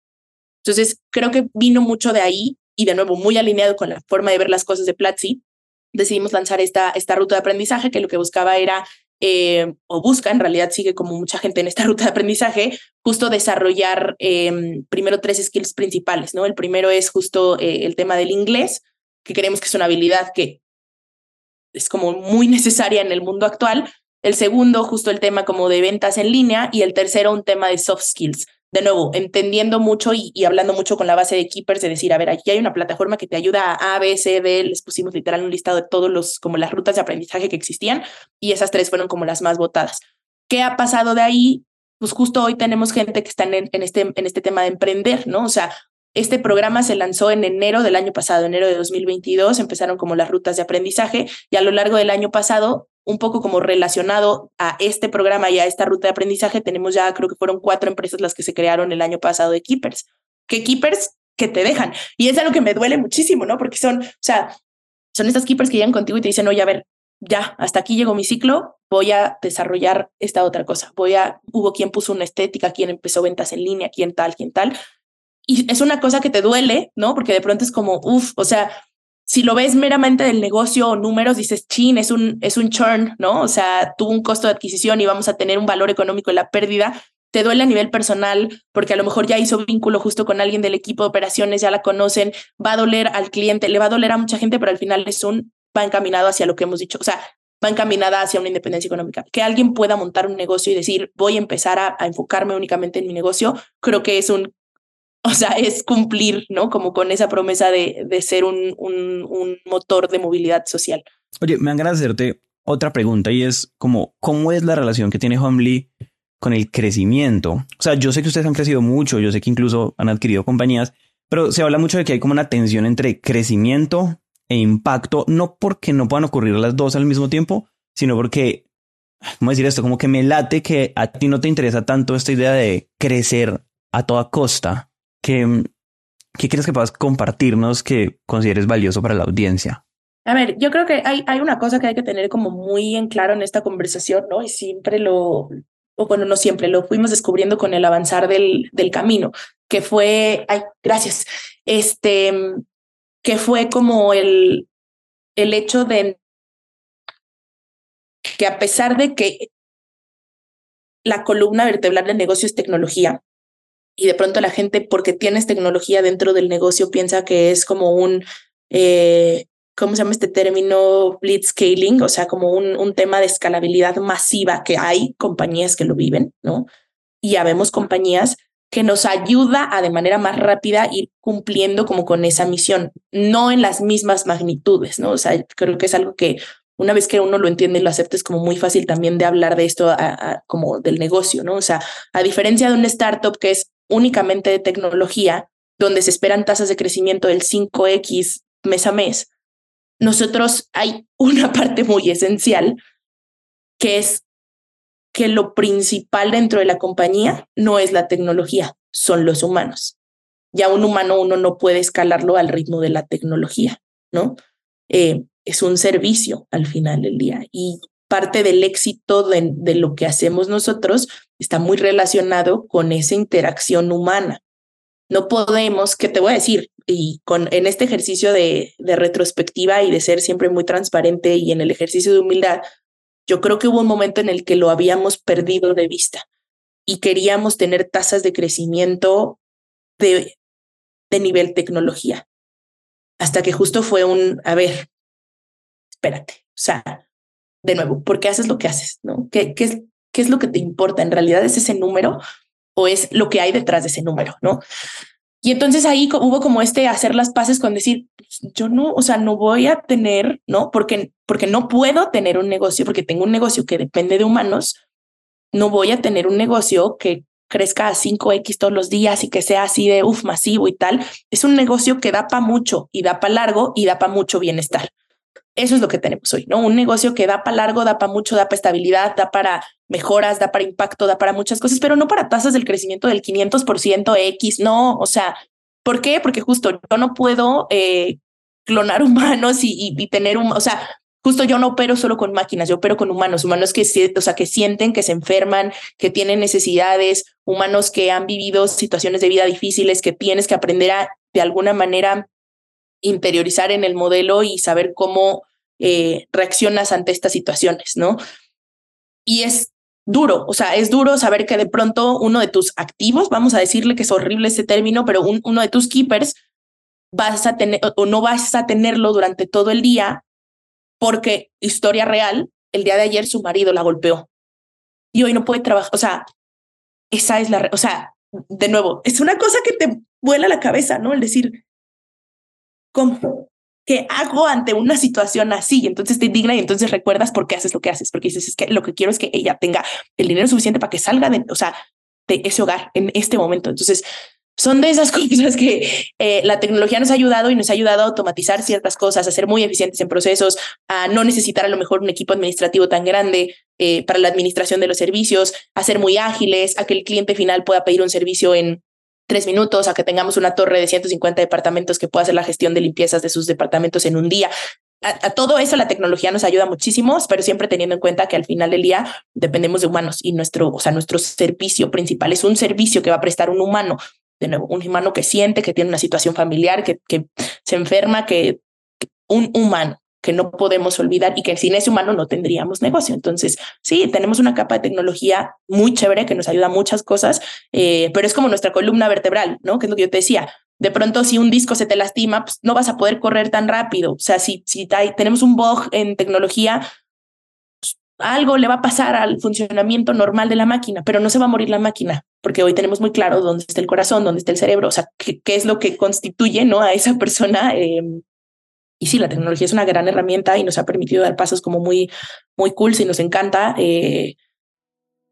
Entonces, creo que vino mucho de ahí y de nuevo muy alineado con la forma de ver las cosas de Platzi, decidimos lanzar esta, esta ruta de aprendizaje que lo que buscaba era, eh, o busca, en realidad sigue como mucha gente en esta ruta de aprendizaje, justo desarrollar em, primero tres skills principales, ¿no? El primero es justo eh, el tema del inglés, que creemos que es una habilidad que es como muy necesaria en el mundo actual. El segundo, justo el tema como de ventas en línea. Y el tercero, un tema de soft skills, de nuevo, entendiendo mucho y, hablando mucho con la base de Keepers, de decir, a ver, aquí hay una plataforma que te ayuda a A, B, C, D, les pusimos literal un listado de todos los, como las rutas de aprendizaje que existían, y esas tres fueron como las más votadas. ¿Qué ha pasado de ahí? Pues justo hoy tenemos gente que está en, en, este, en este tema de emprender, ¿no? O sea, este programa se lanzó en enero del año pasado, enero de 2022, empezaron como las rutas de aprendizaje y a lo largo del año pasado un poco como relacionado a este programa y a esta ruta de aprendizaje, tenemos ya, creo que fueron cuatro empresas las que se crearon el año pasado de Keepers. Que Keepers que te dejan. Y es algo que me duele muchísimo, ¿no? Porque son, o sea, son estas Keepers que llegan contigo y te dicen, oye, a ver, ya, hasta aquí llegó mi ciclo, voy a desarrollar esta otra cosa. Voy a, hubo quien puso una estética, quien empezó ventas en línea, quien tal, quien tal. Y es una cosa que te duele, ¿no? Porque de pronto es como, uff, o sea, si lo ves meramente del negocio o números, dices, chin, es un, es un churn, ¿no? O sea, tuvo un costo de adquisición y vamos a tener un valor económico en la pérdida. Te duele a nivel personal porque a lo mejor ya hizo vínculo justo con alguien del equipo de operaciones, ya la conocen, va a doler al cliente, le va a doler a mucha gente, pero al final es un, va encaminado hacia lo que hemos dicho, o sea, va encaminada hacia una independencia económica. Que alguien pueda montar un negocio y decir, voy a empezar a, a enfocarme únicamente en mi negocio, creo que es un o sea, es cumplir, ¿no? Como con esa promesa de, de ser un, un, un, motor de movilidad social. Oye, me han ganas de hacerte otra pregunta y es como, ¿cómo es la relación que tiene Homely con el crecimiento? O sea, yo sé que ustedes han crecido mucho, yo sé que incluso han adquirido compañías, pero se habla mucho de que hay como una tensión entre crecimiento e impacto, no porque no puedan ocurrir las dos al mismo tiempo, sino porque, ¿cómo decir esto? Como que me late que a ti no te interesa tanto esta idea de crecer a toda costa mm, ¿qué quieres que puedas compartirnos que consideres valioso para la audiencia? A ver, yo creo que hay, hay una cosa que hay que tener como muy en claro en esta conversación, ¿no? Y siempre lo, o bueno, no siempre, lo fuimos descubriendo con el avanzar del, del camino, que fue, ay, gracias, este, que fue como el, el hecho de que a pesar de que la columna vertebral del negocio es tecnología, y de pronto la gente, porque tienes tecnología dentro del negocio, piensa que es como un, eh, ¿cómo se llama este término? Blitzscaling, o sea, como un, un tema de escalabilidad masiva que hay compañías que lo viven, ¿no? Y ya vemos compañías que nos ayuda a de manera más rápida ir cumpliendo como con esa misión, no en las mismas magnitudes, ¿no? O sea, creo que es algo que una vez que uno lo entiende y lo acepta es como muy fácil también de hablar de esto como del negocio, ¿no? O sea, a diferencia de una startup que es únicamente de tecnología, donde se esperan tasas de crecimiento del 5X mes a mes, nosotros hay una parte muy esencial que es que lo principal dentro de la compañía no es la tecnología, son los humanos. Ya un humano uno no puede escalarlo al ritmo de la tecnología, ¿no? Eh, es un servicio al final del día parte del éxito de, de, lo que hacemos nosotros está muy relacionado con esa interacción humana. No podemos, que te voy a decir, y con en este ejercicio de, de retrospectiva y de ser siempre muy transparente y en el ejercicio de humildad, yo creo que hubo un momento en el que lo habíamos perdido de vista y queríamos tener tasas de crecimiento de, de nivel tecnología. Hasta que justo fue un, a ver, espérate, o sea, de nuevo, ¿por qué haces lo que haces? ¿No? ¿Qué, qué, es, ¿Qué es lo que te importa? ¿En realidad es ese número o es lo que hay detrás de ese número? ¿No? Y entonces ahí hubo como este hacer las paces con decir, pues, yo no, o sea, no voy a tener, ¿no? Porque, porque no puedo tener un negocio, porque tengo un negocio que depende de humanos, no voy a tener un negocio que crezca a 5X todos los días y que sea así de, uff, masivo y tal. Es un negocio que da para mucho y da para largo y da para mucho bienestar. Eso es lo que tenemos hoy, ¿no? Un negocio que da para largo, da para mucho, da para estabilidad, da para mejoras, da para impacto, da para muchas cosas, pero no para tasas del crecimiento del 500% X, no, o sea, ¿por qué? Porque justo yo no puedo eh, clonar humanos y, y, y, tener un, o sea, justo yo no opero solo con máquinas, yo opero con humanos, humanos que, o sea, que sienten, que se enferman, que tienen necesidades, humanos que han vivido situaciones de vida difíciles, que tienes que aprender a, de alguna manera, interiorizar en el modelo y saber cómo eh, reaccionas ante estas situaciones, ¿no? Y es duro, o sea, es duro saber que de pronto uno de tus activos, vamos a decirle que es horrible ese término, pero un, uno de tus keepers vas a tener o no vas a tenerlo durante todo el día porque historia real, el día de ayer su marido la golpeó y hoy no puede trabajar, o sea, esa es la, o sea, de nuevo, es una cosa que te vuela la cabeza, ¿no? El decir, ¿cómo? ¿Qué hago ante una situación así? Entonces te indigna y entonces recuerdas por qué haces lo que haces, porque dices, es que lo que quiero es que ella tenga el dinero suficiente para que salga de, o sea, de ese hogar en este momento. Entonces, son de esas cosas que eh, la tecnología nos ha ayudado y nos ha ayudado a automatizar ciertas cosas, a ser muy eficientes en procesos, a no necesitar a lo mejor un equipo administrativo tan grande eh, para la administración de los servicios, a ser muy ágiles, a que el cliente final pueda pedir un servicio en tres minutos, a que tengamos una torre de 150 departamentos que pueda hacer la gestión de limpiezas de sus departamentos en un día. A, todo eso la tecnología nos ayuda muchísimo, pero siempre teniendo en cuenta que al final del día dependemos de humanos y nuestro, o sea, nuestro servicio principal es un servicio que va a prestar un humano, de nuevo, un humano que siente, que tiene una situación familiar, que, que se enferma, que, que un humano que no podemos olvidar y que sin ese humano no tendríamos negocio. Entonces, sí, tenemos una capa de tecnología muy chévere que nos ayuda a muchas cosas, eh, pero es como nuestra columna vertebral, ¿no? Que es lo que yo te decía. De pronto, si un disco se te lastima, pues no vas a poder correr tan rápido. O sea, si, si tenemos un bug en tecnología, pues, algo le va a pasar al funcionamiento normal de la máquina, pero no se va a morir la máquina, porque hoy tenemos muy claro dónde está el corazón, dónde está el cerebro, o sea, qué, es lo que constituye ¿no? a esa persona eh, y sí, la tecnología es una gran herramienta y nos ha permitido dar pasos como muy, muy cool, y nos encanta. Eh,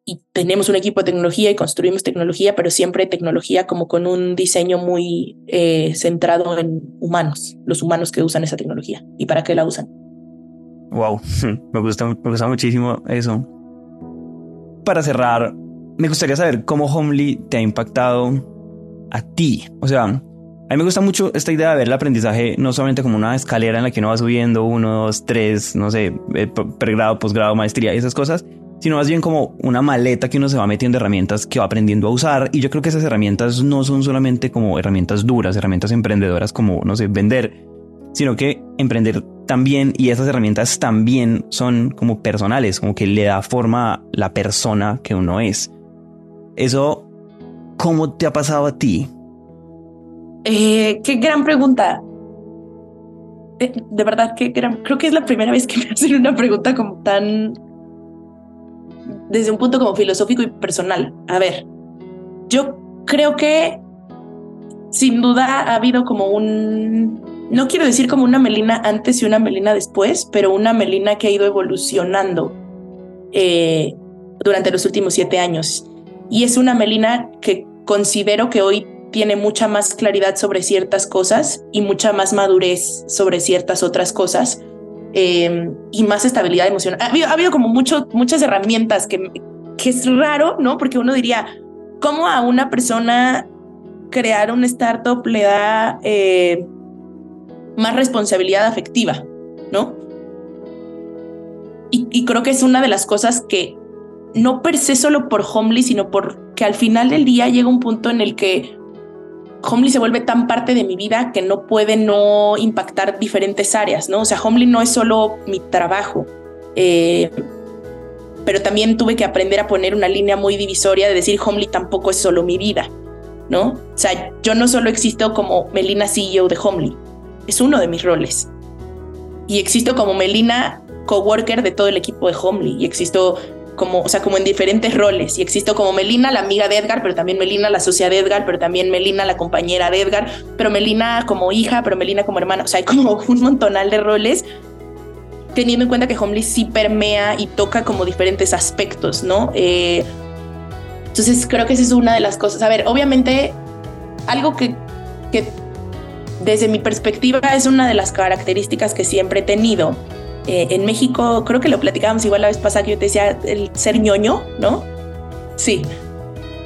y tenemos un equipo de tecnología y construimos tecnología, pero siempre tecnología como con un diseño muy eh, centrado en humanos, los humanos que usan esa tecnología y para qué la usan. Wow, me gusta, me gusta muchísimo eso. Para cerrar, me gustaría saber cómo Homely te ha impactado a ti. O sea, A mí me gusta mucho esta idea de ver el aprendizaje no solamente como una escalera en la que uno va subiendo uno, dos, tres, no sé, eh, pregrado, posgrado, maestría y esas cosas, sino más bien como una maleta que uno se va metiendo herramientas que va aprendiendo a usar. Y yo creo que esas herramientas no son solamente como herramientas duras, herramientas emprendedoras como, no sé, vender, sino que emprender también y esas herramientas también son como personales, como que le da forma a la persona que uno es. Eso, ¿cómo te ha pasado a ti? Eh, qué gran pregunta. Eh, de verdad, qué gran. Creo que es la primera vez que me hacen una pregunta como tan. desde un punto como filosófico y personal. A ver, yo creo que sin duda ha habido como un. No quiero decir como una Melina antes y una Melina después, pero una Melina que ha ido evolucionando eh, durante los últimos siete años. Y es una Melina que considero que hoy tiene mucha más claridad sobre ciertas cosas y mucha más madurez sobre ciertas otras cosas em, y más estabilidad emocional. Ha habido, como mucho, muchas herramientas que, que es raro, ¿no? Porque uno diría, ¿cómo a una persona crear un startup le da eh, más responsabilidad afectiva, ¿no? Y, y, creo que es una de las cosas que no per se solo por Homely, sino porque al final del día llega un punto en el que Homely se vuelve tan parte de mi vida que no puede no impactar diferentes áreas, ¿no? O sea, Homely no es solo mi trabajo, eh, pero también tuve que aprender a poner una línea muy divisoria de decir Homely tampoco es solo mi vida, ¿no? O sea, yo no solo existo como Melina CEO de Homely, es uno de mis roles. Y existo como Melina coworker de todo el equipo de Homely y existo como, o sea, como en diferentes roles. Y existo como Melina, la amiga de Edgar, pero también Melina, la socia de Edgar, pero también Melina, la compañera de Edgar, pero Melina como hija, pero Melina como hermana. O sea, hay como un montonal de roles teniendo en cuenta que Homely sí permea y toca como diferentes aspectos, ¿no? Eh, entonces creo que esa es una de las cosas. A ver, obviamente algo que, que desde mi perspectiva es una de las características que siempre he tenido eh, en México, creo que lo platicábamos igual la vez pasada que yo te decía, el ser ñoño, ¿no? Sí,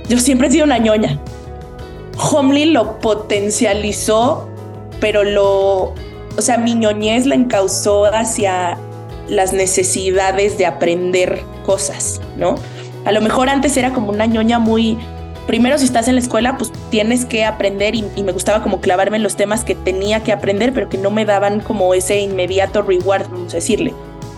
yo siempre he sido una ñoña. Homely lo potencializó, pero lo, o sea, mi ñoñez la encauzó hacia las necesidades de aprender cosas, ¿no? A lo mejor antes era como una ñoña muy primero si estás en la escuela, pues tienes que aprender y, me gustaba como clavarme en los temas que tenía que aprender, pero que no me daban como ese inmediato reward, vamos a decirle.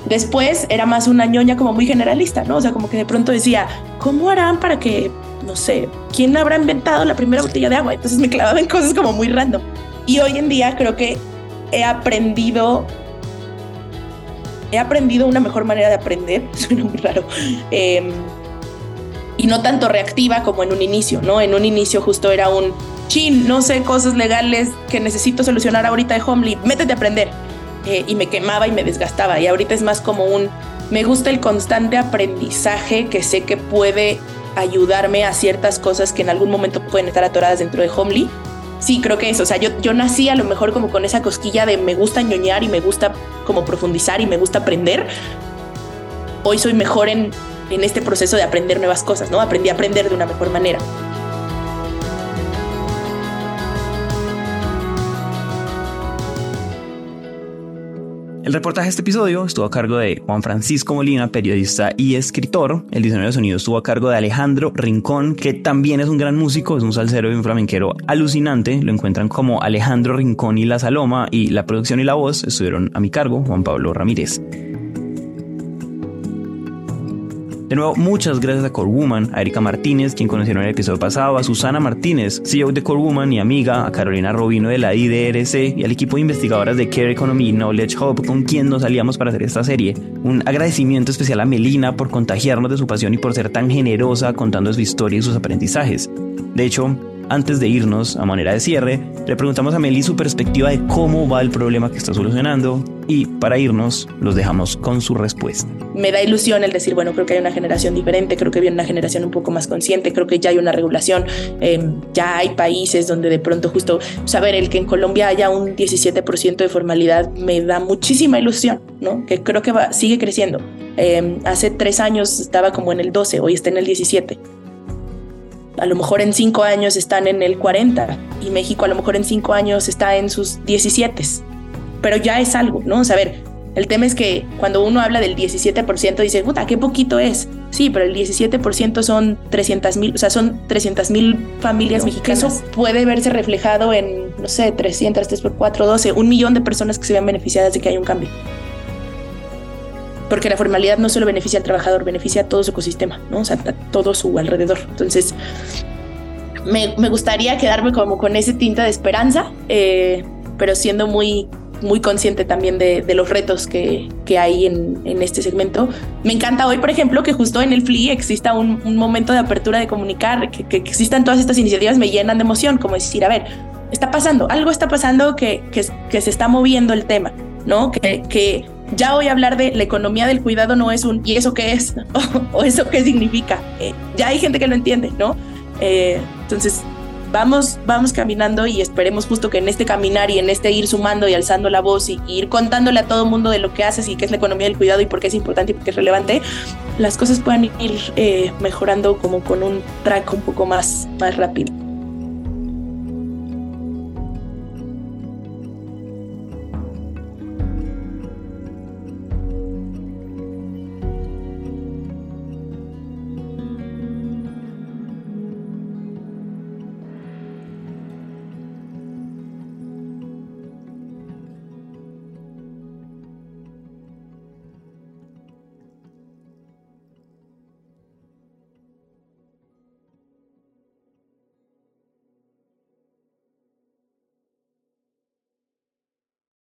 Después era más una ñoña como muy generalista, ¿no? O sea, como que de pronto decía, ¿cómo harán para que, no sé, quién habrá inventado la primera botella de agua? Entonces me clavaba en cosas como muy random. Y hoy en día creo que he aprendido he aprendido una mejor manera de aprender, suena muy raro, eh, y no tanto reactiva como en un inicio, ¿no? En un inicio justo era un chin, no sé, cosas legales que necesito solucionar ahorita de Homely, métete a aprender. Eh, y me quemaba y me desgastaba. Y ahorita es más como un, me gusta el constante aprendizaje que sé que puede ayudarme a ciertas cosas que en algún momento pueden estar atoradas dentro de Homely. Sí, creo que eso. O sea, yo, yo nací a lo mejor como con esa cosquilla de me gusta ñoñar y me gusta como profundizar y me gusta aprender. Hoy soy mejor en en este proceso de aprender nuevas cosas, ¿no? Aprendí a aprender de una mejor manera. El reportaje de este episodio estuvo a cargo de Juan Francisco Molina, periodista y escritor. El diseño de sonido estuvo a cargo de Alejandro Rincón, que también es un gran músico, es un salsero y un flamenquero alucinante. Lo encuentran como Alejandro Rincón y La Saloma y la producción y la voz estuvieron a mi cargo, Juan Pablo Ramírez. De nuevo, muchas gracias a Core Woman, a Erika Martínez, quien conocieron en el episodio pasado, a Susana Martínez, CEO de Core Woman y amiga, a Carolina Robino de la IDRC y al equipo de investigadoras de Care Economy Knowledge Hub con quien nos aliamos para hacer esta serie. Un agradecimiento especial a Melina por contagiarnos de su pasión y por ser tan generosa contando su historia y sus aprendizajes. De hecho, antes de irnos, a manera de cierre, le preguntamos a Meli su perspectiva de cómo va el problema que está solucionando y para irnos los dejamos con su respuesta. Me da ilusión el decir, bueno, creo que hay una generación diferente, creo que viene una generación un poco más consciente, creo que ya hay una regulación, em, ya hay países donde de pronto justo saber el que en Colombia haya un 17% de formalidad me da muchísima ilusión, ¿no? Que creo que va, sigue creciendo. Em, hace tres años estaba como en el 12, hoy está en el 17 a lo mejor en cinco años están en el 40 y México a lo mejor en cinco años está en sus 17. Pero ya es algo, ¿no? O sea, a ver, el tema es que cuando uno habla del 17% dice, puta, qué poquito es. Sí, pero el 17% son 300 mil, o sea, son 300 mil familias mexicanas. Eso puede verse reflejado en, no sé, 300, 3 por 4, 12, un millón de personas que se vean beneficiadas de que hay un cambio. Porque la formalidad no solo beneficia al trabajador, beneficia a todo su ecosistema, ¿no? O sea, a todo su alrededor. Entonces, me, me gustaría quedarme como con ese tinta de esperanza, eh, pero siendo muy muy consciente también de, los retos que, que hay en, en, este segmento. Me encanta hoy, por ejemplo, que justo en el FLI exista un, un momento de apertura de comunicar, que, que, existan todas estas iniciativas, me llenan de emoción, como decir, a ver, está pasando, algo está pasando que, que, se está moviendo el tema, ¿no? Que ya voy a hablar de la economía del cuidado no es un ¿y eso qué es? o, eso qué significa. Eh, ya hay gente que lo entiende, ¿no? Eh, entonces, vamos, vamos caminando y esperemos justo que en este caminar y en este ir sumando y alzando la voz y, ir contándole a todo el mundo de lo que haces y qué es la economía del cuidado y por qué es importante y por qué es relevante, las cosas puedan ir eh, mejorando como con un track un poco más, más rápido.